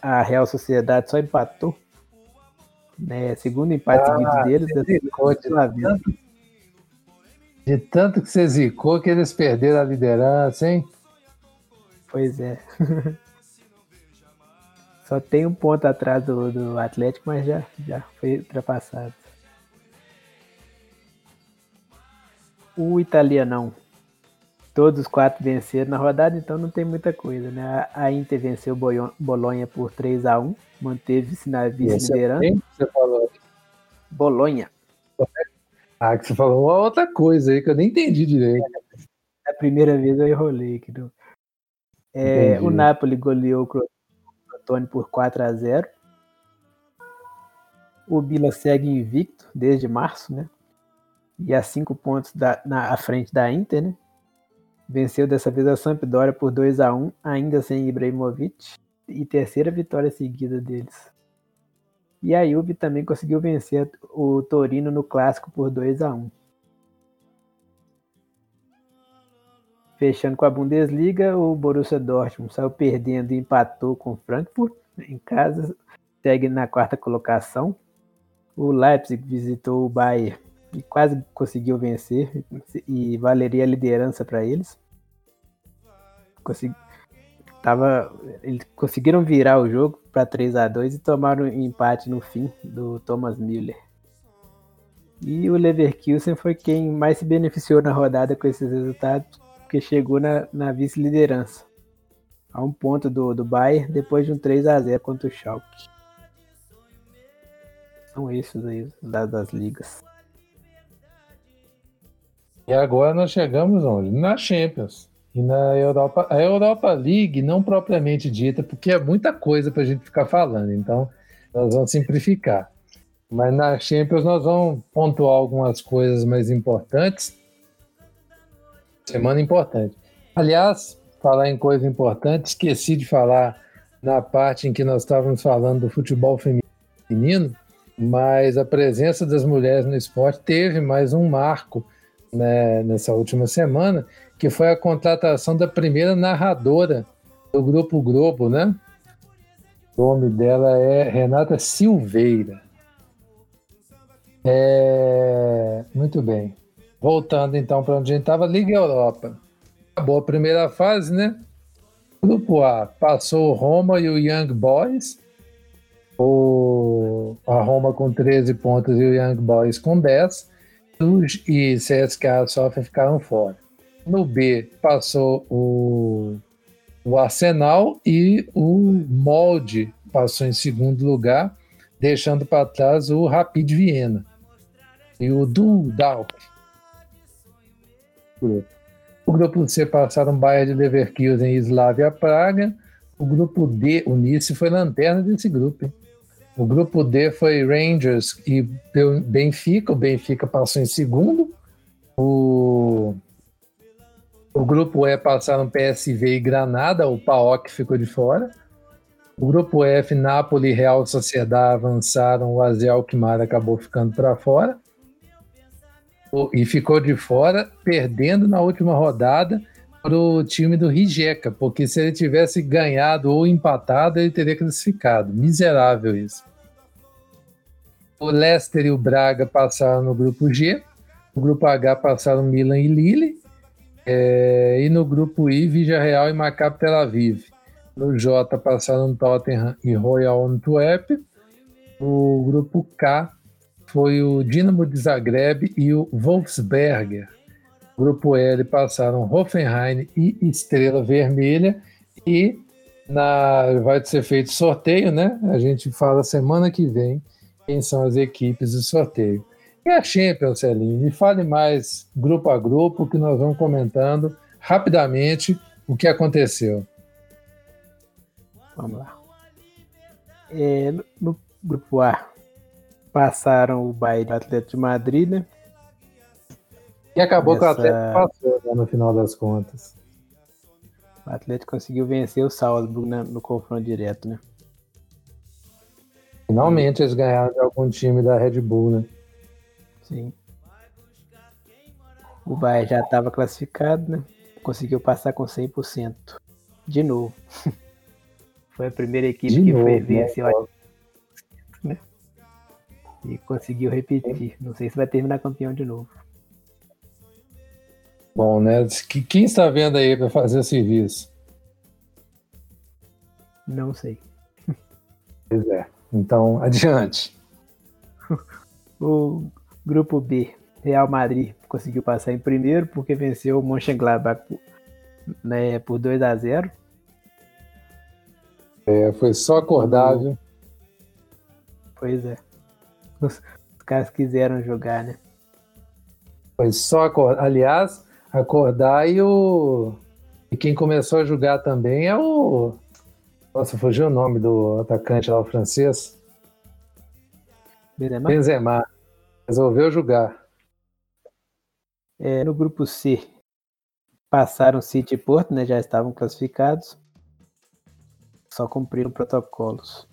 a Real Sociedade só empatou. Né, segundo empate ah, seguido deles. Zicou, de, tanto, de tanto que você zicou que eles perderam a liderança, hein? Pois é. Só tem um ponto atrás do, do Atlético, mas já, já foi ultrapassado. o italianão. Todos os quatro venceram na rodada, então não tem muita coisa, né? A Inter venceu o Bolonha por 3 a 1 manteve-se na vice-liderança. Você falou? Bolonha. Ah, que você falou uma outra coisa aí que eu nem entendi direito. É, a primeira vez eu enrolei aqui. É, o Napoli goleou o Crotone por 4 a 0 O Bila segue invicto desde março, né? e a cinco pontos da, na à frente da Inter, né? Venceu dessa vez a Sampdoria por 2 a 1 ainda sem Ibrahimovic, e terceira vitória seguida deles. E a Juve também conseguiu vencer o Torino no clássico por 2 a 1. Fechando com a Bundesliga, o Borussia Dortmund saiu perdendo e empatou com o Frankfurt em casa, segue na quarta colocação. O Leipzig visitou o Bayern e quase conseguiu vencer e valeria a liderança para eles. Consegui, tava, eles conseguiram virar o jogo para 3 a 2 e tomaram um empate no fim do Thomas Müller. E o Leverkusen foi quem mais se beneficiou na rodada com esses resultados, porque chegou na, na vice-liderança, a um ponto do, do Bayern, depois de um 3 a 0 contra o Schalke. São esses aí, das, das ligas. E agora nós chegamos onde? Na Champions. E na Europa, a Europa League, não propriamente dita, porque é muita coisa para a gente ficar falando, então nós vamos simplificar. Mas na Champions nós vamos pontuar algumas coisas mais importantes. Semana importante. Aliás, falar em coisa importante, esqueci de falar na parte em que nós estávamos falando do futebol feminino, mas a presença das mulheres no esporte teve mais um marco né, nessa última semana, que foi a contratação da primeira narradora do Grupo Globo, né? O nome dela é Renata Silveira. É... Muito bem. Voltando então para onde a gente estava, Liga Europa. Acabou a primeira fase, né? Grupo A passou o Roma e o Young Boys. O... A Roma com 13 pontos e o Young Boys com 10. E CSKA Sofia ficaram fora. No B passou o, o Arsenal e o Molde passou em segundo lugar, deixando para trás o Rapid Viena e o Dundalk. O grupo C passaram Bayern de Leverkusen e Slavia Praga. O grupo D, o Nice, foi lanterna desse grupo. Hein? O grupo D foi Rangers e Benfica. O Benfica passou em segundo. O o grupo E passaram PSV e Granada, o PAOK ficou de fora. O grupo F, Napoli e Real Sociedade avançaram, o Azel Alkmaar acabou ficando para fora. E ficou de fora, perdendo na última rodada para o time do Rijeka, porque se ele tivesse ganhado ou empatado, ele teria classificado. Miserável isso. O Leicester e o Braga passaram no grupo G. O grupo H passaram Milan e Lille. É, e no grupo I, Vigia Real e Maccabi Tel Aviv. No J passaram Tottenham e Royal Antwerp. O grupo K foi o Dinamo de Zagreb e o Wolfsberger. Grupo L passaram Hoffenheim e Estrela Vermelha. E na, vai ser feito sorteio, né? A gente fala semana que vem quem são as equipes do sorteio. E a Champions, Celinho? Me fale mais, grupo a grupo, que nós vamos comentando rapidamente o que aconteceu. Vamos lá. É, no, grupo A, passaram o Bayern Atlético de Madrid, né? E acabou Nessa... que o Atlético passou né, no final das contas. O Atlético conseguiu vencer o Salzburg né, no confronto direto, né? Finalmente eles ganharam de algum time da Red Bull, né? Sim. O Bahia já estava classificado, né? Conseguiu passar com 100%. De novo. foi a primeira equipe De que novo, foi vencer né? né? E conseguiu repetir. Não sei se vai terminar campeão de novo. Bom, né? Quem está vendo aí para fazer o serviço? Não sei. Pois é. Então, adiante. o Grupo B, Real Madrid conseguiu passar em primeiro porque venceu o Mönchengladbach né, por 2 a 0. É, foi só acordável. Pois é. Os, os, caras quiseram jogar, né? Foi só acordar. Aliás, acordar e o. E quem começou a jogar também é o. Nossa, fugiu o nome do atacante lá, o francês. Benzema. Benzema. Resolveu jogar. É, no grupo C, passaram City e Porto, né? Já estavam classificados. Só cumpriram protocolos.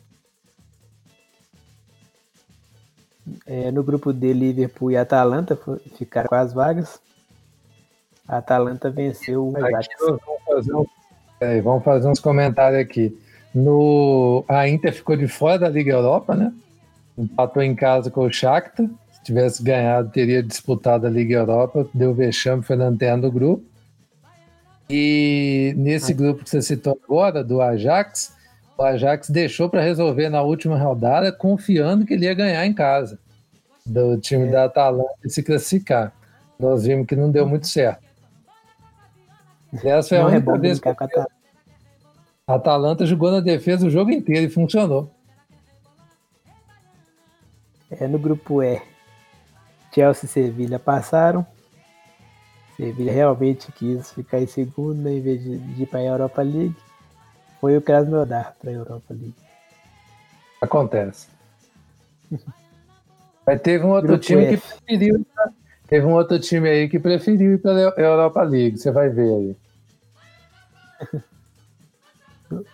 É, no grupo D, Liverpool e Atalanta ficaram com as vagas. A Atalanta venceu o Ajax. Vamos fazer, é, vamos fazer uns comentários aqui. No, a Inter ficou de fora da Liga Europa, né? Empatou em casa com o Shakhtar. Se tivesse ganhado, teria disputado a Liga Europa. Deu vexame, foi lanterna do grupo. E nesse grupo que você citou agora, do Ajax, o Ajax deixou para resolver na última rodada, confiando que ele ia ganhar em casa, do time é. da Atalanta e se classificar. Nós vimos que não deu muito certo. Essa foi não a única é vez que a Atalanta jogou na defesa o jogo inteiro e funcionou. É, no grupo E, Chelsea e Sevilha passaram. Sevilha realmente quis ficar em segundo né, em vez de, ir para a Europa League. Foi o Krasnodar para a Europa League. Acontece. Mas teve um outro Grupo time F. que preferiu. Teve um outro time aí que preferiu ir para a Europa League. Você vai ver aí.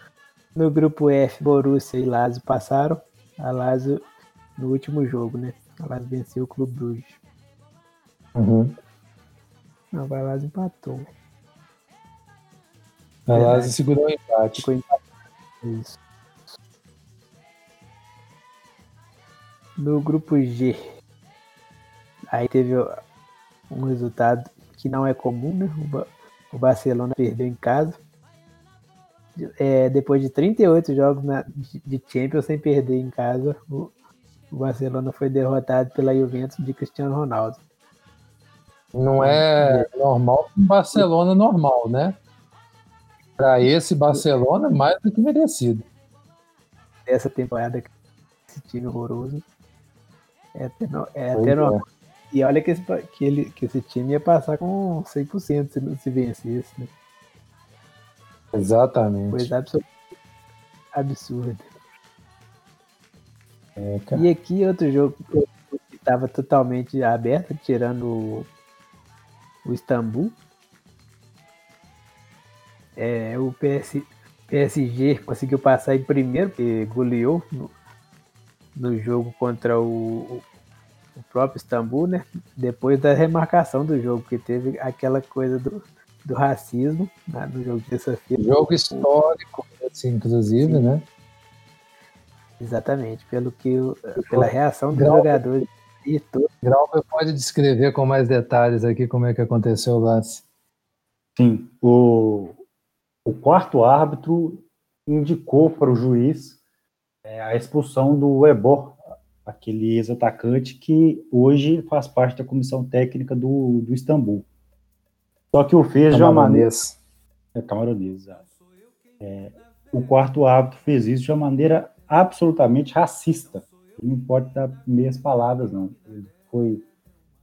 No grupo F, Borussia e Lazio passaram. A Lazio no último jogo, né? A Lazio venceu o Clube Bruges. Uhum. Não, a Lazio empatou. A Lazio segurou o empate. Ficou empate. Isso. No grupo G, aí teve um resultado que não é comum, né? O Barcelona perdeu em casa. É, depois de 38 jogos na, de Champions sem perder em casa, o, o Barcelona foi derrotado pela Juventus de Cristiano Ronaldo. Não é normal um Barcelona normal, né? Para esse Barcelona, mais do que merecido. Essa temporada, esse time horroroso. É até, no, é até é. E olha que esse, que, ele, que esse time ia passar com 100% se, não se vencesse, né? Exatamente. Coisa absurda. absurda. É, e aqui outro jogo que estava totalmente aberto, tirando o, o Istambul. É, o PS, PSG conseguiu passar em primeiro, porque goleou no, no jogo contra o, o próprio Istambul, né? Depois da remarcação do jogo, que teve aquela coisa do, do racismo né, no jogo de terça-feira. Jogo histórico, assim, inclusive, Sim. né? Exatamente, pelo que pela reação dos Grau, jogadores e tudo. Grauber pode descrever com mais detalhes aqui como é que aconteceu o lance. Sim, o, o quarto árbitro indicou para o juiz é, a expulsão do Ebor, aquele ex-atacante que hoje faz parte da comissão técnica do, do Istambul. Só que o fez de uma maneira. É camaronês, é, o quarto árbitro fez isso de uma maneira absolutamente racista. Ele não pode dar meias palavras, não. Ele foi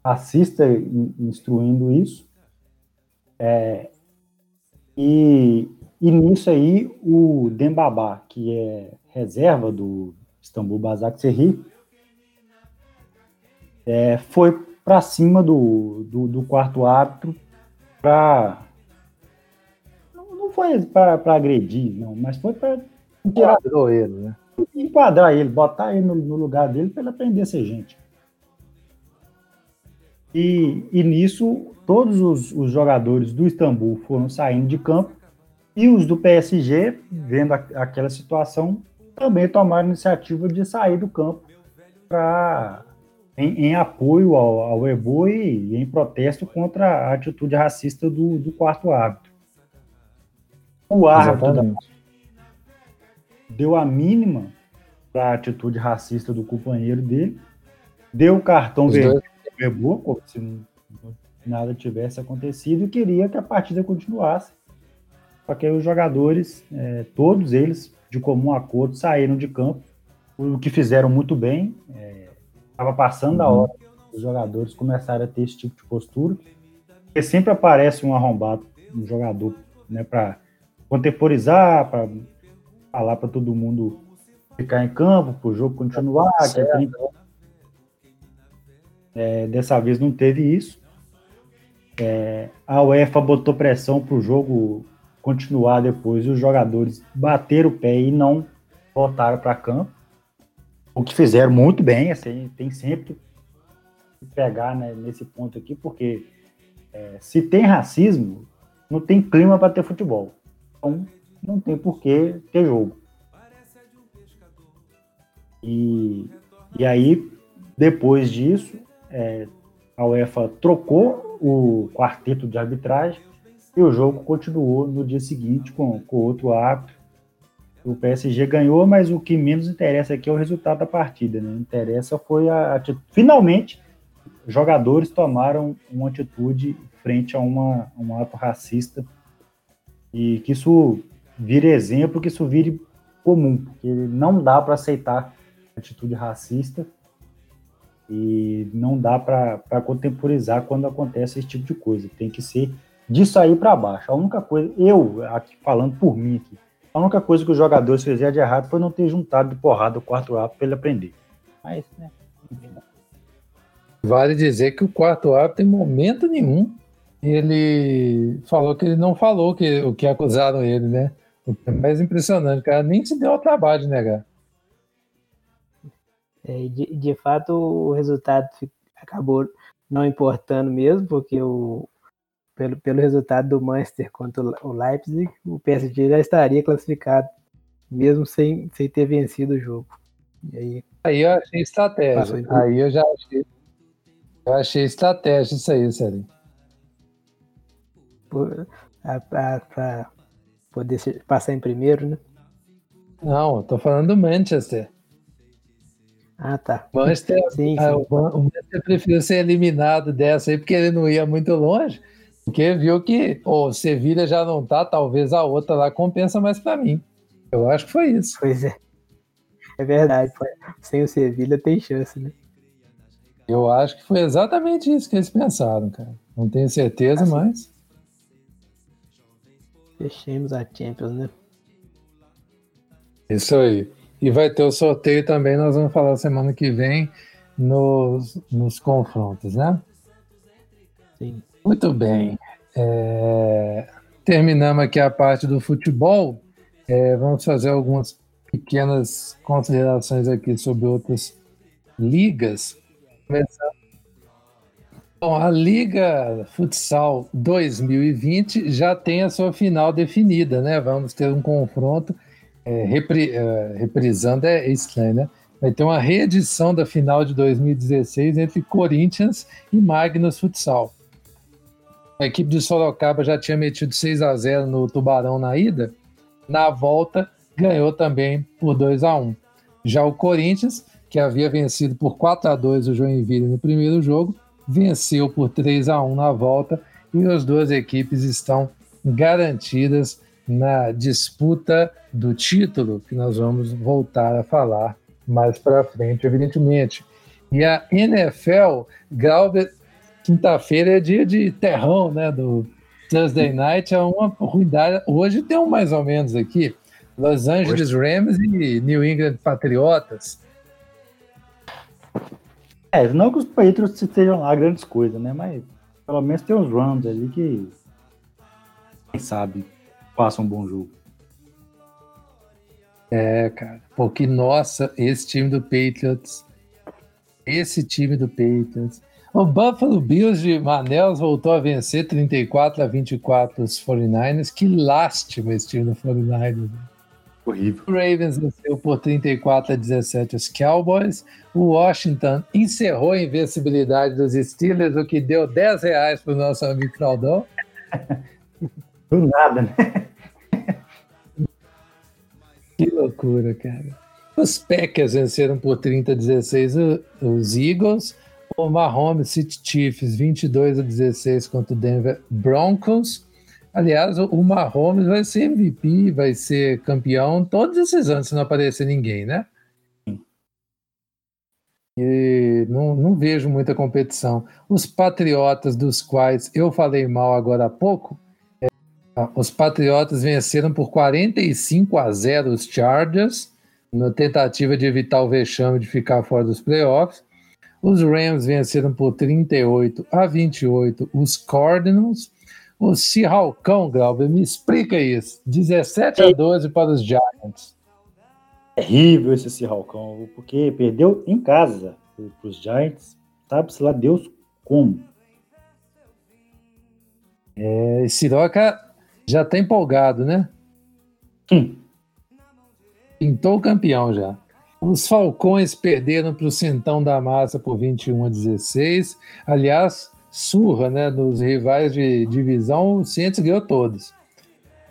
racista instruindo isso. É, e, e nisso aí, o Dembabá, que é reserva do Istambul Basak Serri, é, foi para cima do, do, do, quarto árbitro para. Não foi para agredir, não, mas foi para. Enquadrou ele, né? Enquadrar ele, botar ele no, no lugar dele para ele aprender a ser gente. E, e nisso, todos os, os, jogadores do Istambul foram saindo de campo e os do PSG, vendo a, aquela situação, também tomaram a iniciativa de sair do campo para em, em, apoio ao, ao EBO e, e, em protesto contra a atitude racista do, do quarto árbitro. O árbitro deu a mínima para a atitude racista do companheiro dele, deu o cartão vermelho ao EBO, como se nada tivesse acontecido, e queria que a partida continuasse. Só que os jogadores, é, todos eles, de comum acordo, saíram de campo, o que fizeram muito bem. Estava é, passando a uhum. hora os jogadores começaram a ter esse tipo de postura, porque sempre aparece um arrombado, um jogador, né, para contemporizar, para falar para todo mundo ficar em campo, para o jogo continuar. Tá é, dessa vez não teve isso. é, a UEFA botou pressão para o jogo continuar depois e os jogadores bateram o pé e não voltaram para campo. O que fizeram muito bem, assim, tem sempre que pegar né, nesse ponto aqui, porque é, se tem racismo, não tem clima para ter futebol. Então, não tem por que ter jogo. E, e aí, depois disso, é, a UEFA trocou o quarteto de arbitragem e o jogo continuou no dia seguinte com, com outro árbitro. O PSG ganhou, mas o que menos interessa aqui é o resultado da partida. Né? Interessa foi a, a finalmente jogadores tomaram uma atitude frente a uma, um ato racista e que isso vire exemplo, que isso vire comum, porque não dá para aceitar atitude racista e não dá para contemporizar quando acontece esse tipo de coisa. Tem que ser disso aí para baixo. A única coisa, eu aqui falando por mim aqui, a única coisa que os jogadores fizeram de errado foi não ter juntado de porrada o quarto árbitro para ele aprender. Mas, né. Vale dizer que o quarto árbitro, em momento nenhum, ele falou que ele não falou que, o que acusaram ele, né? O que é mais impressionante, cara, nem se deu ao trabalho de negar. É, de, de fato, o resultado acabou não importando mesmo, porque o, pelo, pelo resultado do Manchester contra o Leipzig, o PSG já estaria classificado, mesmo sem, sem ter vencido o jogo. E aí, aí eu achei estratégia. Aí eu já achei, eu achei estratégia isso aí, Sérgio. Para poder ser, passar em primeiro, né? Não, eu tô falando do Manchester. Ah, tá. Manchester, sim, ah, sim. O Manchester preferiu ser eliminado dessa aí, porque ele não ia muito longe, porque viu que o Sevilha já não tá, talvez a outra lá compensa mais para mim. Eu acho que foi isso. Pois é. É verdade. Sem o Sevilha tem chance, né? Eu acho que foi exatamente isso que eles pensaram, cara. Não tenho certeza, assim, mas. Fechemos a Champions, né? Isso aí. E vai ter o sorteio também, nós vamos falar semana que vem nos, nos confrontos, né? Sim. Muito bem. É, terminamos aqui a parte do futebol. É, vamos fazer algumas pequenas considerações aqui sobre outras ligas. Bom, a Liga Futsal 2020 já tem a sua final definida, né? Vamos ter um confronto é, repri, é, reprisando é estranho, né? Vai ter uma reedição da final de 2016 entre Corinthians e Magnus Futsal. A equipe de Sorocaba já tinha metido 6 a 0 no Tubarão na ida. Na volta, ganhou também por 2 a 1 Já o Corinthians, que havia vencido por 4 a 2 o Joinville no primeiro jogo, venceu por 3 a 1 na volta e as duas equipes estão garantidas na disputa do título, que nós vamos voltar a falar mais para frente, evidentemente. E a NFL, Galber, quinta-feira é dia de terrão, né? Do Thursday Night, é uma ruindade. Hoje tem um mais ou menos aqui. Los Angeles Rams e New England Patriotas. É, não que os Patriots estejam lá grandes coisas, né? Mas pelo menos tem uns Rams ali que. Quem sabe faça um bom jogo. É, cara. Porque, nossa, esse time do Patriots. Esse time do Patriots. O Buffalo Bills de Manels voltou a vencer 34 a 24 os 49ers. Que lástima esse time do 49ers. Horrível. O Ravens venceu por 34 a 17 os Cowboys. O Washington encerrou a invencibilidade dos Steelers, o que deu 10 reais para o nosso amigo Claudão. Do nada, né? Que loucura, cara. Os Packers venceram por 30 a 16 os Eagles. O Mahomes City Chiefs 22 a 16 contra o Denver Broncos. Aliás, o Mahomes vai ser MVP, vai ser campeão todos esses anos se não aparecer ninguém, né? E não, não vejo muita competição. Os Patriotas, dos quais eu falei mal agora há pouco, os Patriotas venceram por 45 a 0 os Chargers, na tentativa de evitar o vexame de ficar fora dos playoffs. Os Rams venceram por 38 a 28 os Cardinals. O Seahawkão, Glauber, me explica isso. 17 a 12 para os Giants. Terrível esse Seahawkão, porque perdeu em casa para os Giants. Sabe-se lá Deus como. É, Siroca já está empolgado, né? Hum. Pintou o campeão já. Os Falcões perderam para o Centão da Massa por 21 a 16. Aliás, surra, né? Nos rivais de divisão, o Cientes ganhou todos.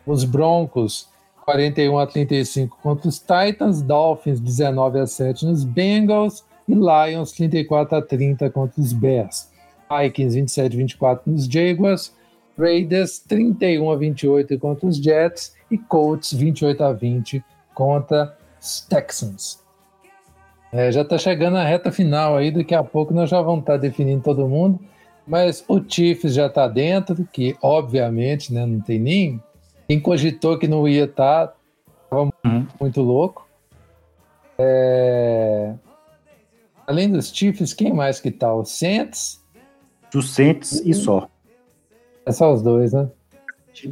Os Broncos, 41 a 35 contra os Titans. Dolphins, 19 a 7 nos Bengals. E Lions, 34 a 30 contra os Bears. Vikings, 27 a 24 nos Jaguars. Raiders, 31 a 28 contra os Jets. E Colts, 28 a 20 contra os Texans. É, já está chegando a reta final aí, daqui a pouco nós já vamos estar tá definindo todo mundo, mas o Chiefs já está dentro, que obviamente né, não tem nem. Quem cogitou que não ia estar, tá, estava uhum. muito louco. É... Além dos Chiefs, quem mais que tá? O Saints? O Saints e só. É só os dois, né?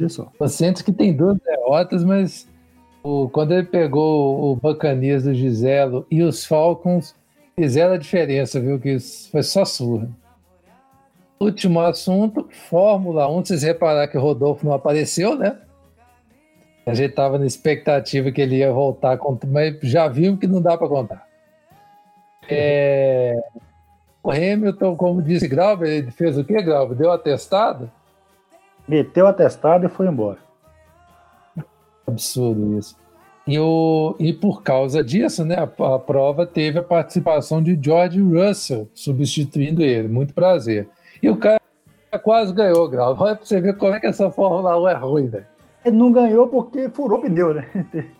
É só. O Saints que tem duas derrotas, mas o, quando ele pegou o Bacanias do Giselo e os Falcons, fizeram a diferença, viu? Que foi só surra. Último assunto, Fórmula 1. Vocês repararam que o Rodolfo não apareceu, né? A gente estava na expectativa que ele ia voltar, mas já viu que não dá para contar. É... O Hamilton, como disse Grauber, ele fez o quê, Grauber? Deu atestado? Meteu atestado e foi embora. Absurdo isso. E, o, e por causa disso, né, a, a, prova teve a participação de George Russell substituindo ele. Muito prazer. E o cara quase ganhou, Grau. Olha pra você ver como é que essa Fórmula 1 é ruim, velho. Ele não ganhou porque furou pneu, né?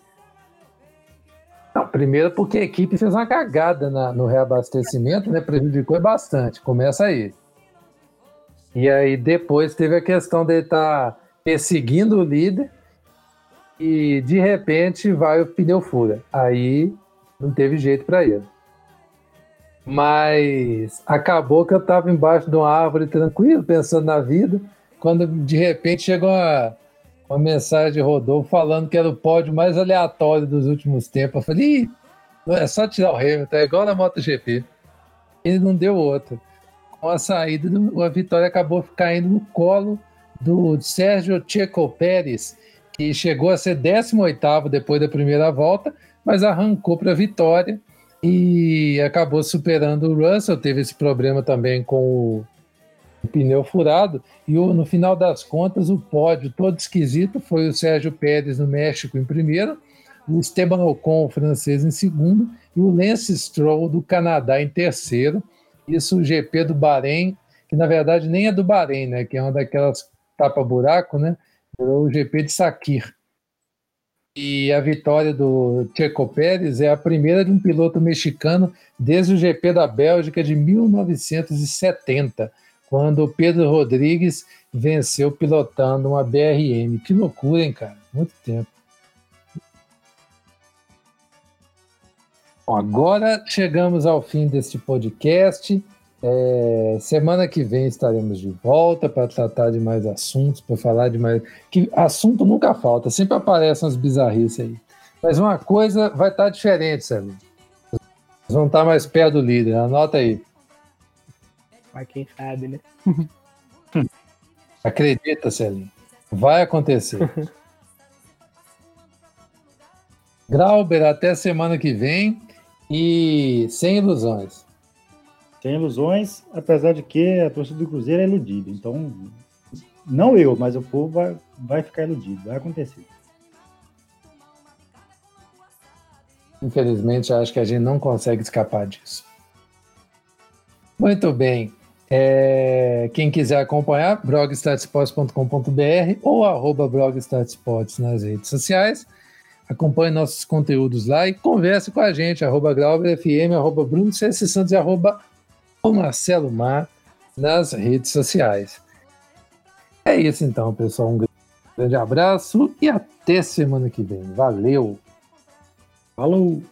Não, primeiro porque a equipe fez uma cagada na, no reabastecimento, né? Prejudicou bastante. Começa aí. E aí depois teve a questão de estar tá perseguindo o líder e de repente vai o pneu fura. Aí não teve jeito para ele. Mas acabou que eu estava embaixo de uma árvore tranquilo, pensando na vida, quando de repente chegou uma, uma mensagem de Rodolfo falando que era o pódio mais aleatório dos últimos tempos. Eu falei, Ih, é só tirar o Hamilton, é igual na MotoGP. Ele não deu outra. Com a saída, a vitória acabou caindo no colo do Sérgio Checo Pérez, que chegou a ser 18 depois da primeira volta, mas arrancou para a vitória e acabou superando o Russell. Teve esse problema também com o, pneu furado. E no final das contas, o pódio todo esquisito foi o Sérgio Pérez no México em primeiro, o Esteban Ocon, o francês, em segundo, e o Lance Stroll do Canadá em terceiro. Isso o GP do Bahrein, que na verdade nem é do Bahrein, né? Que é uma daquelas tapa-buraco, né? O GP de Sakir. E a vitória do Checo Pérez é a primeira de um piloto mexicano desde o GP da Bélgica de 1970, quando Pedro Rodrigues venceu pilotando uma BRM. Que loucura, hein, cara? Muito tempo. Bom, agora chegamos ao fim deste podcast. É, semana que vem estaremos de volta para tratar de mais assuntos, para falar de mais. Que assunto nunca falta, sempre aparecem umas bizarrices aí. Mas uma coisa vai estar diferente, Sérgio. vão estar mais perto do líder, anota aí. Mas quem sabe, né? Acredita, Celinho. Vai acontecer. Grauber, até semana que vem e sem ilusões. Sem ilusões, apesar de que a torcida do Cruzeiro é iludida. Então, não eu, mas o povo vai, vai ficar iludido, vai acontecer. Infelizmente, acho que a gente não consegue escapar disso. Muito bem. É, quem quiser acompanhar, blogstatsports.com.br ou arroba blogstatsports nas redes sociais. Acompanhe nossos conteúdos lá e converse com a gente, arroba GlauberFM, arroba Bruno Santos e arroba Marcelo Mar nas redes sociais. É isso então, pessoal. Um grande abraço e até semana que vem. Valeu! Falou.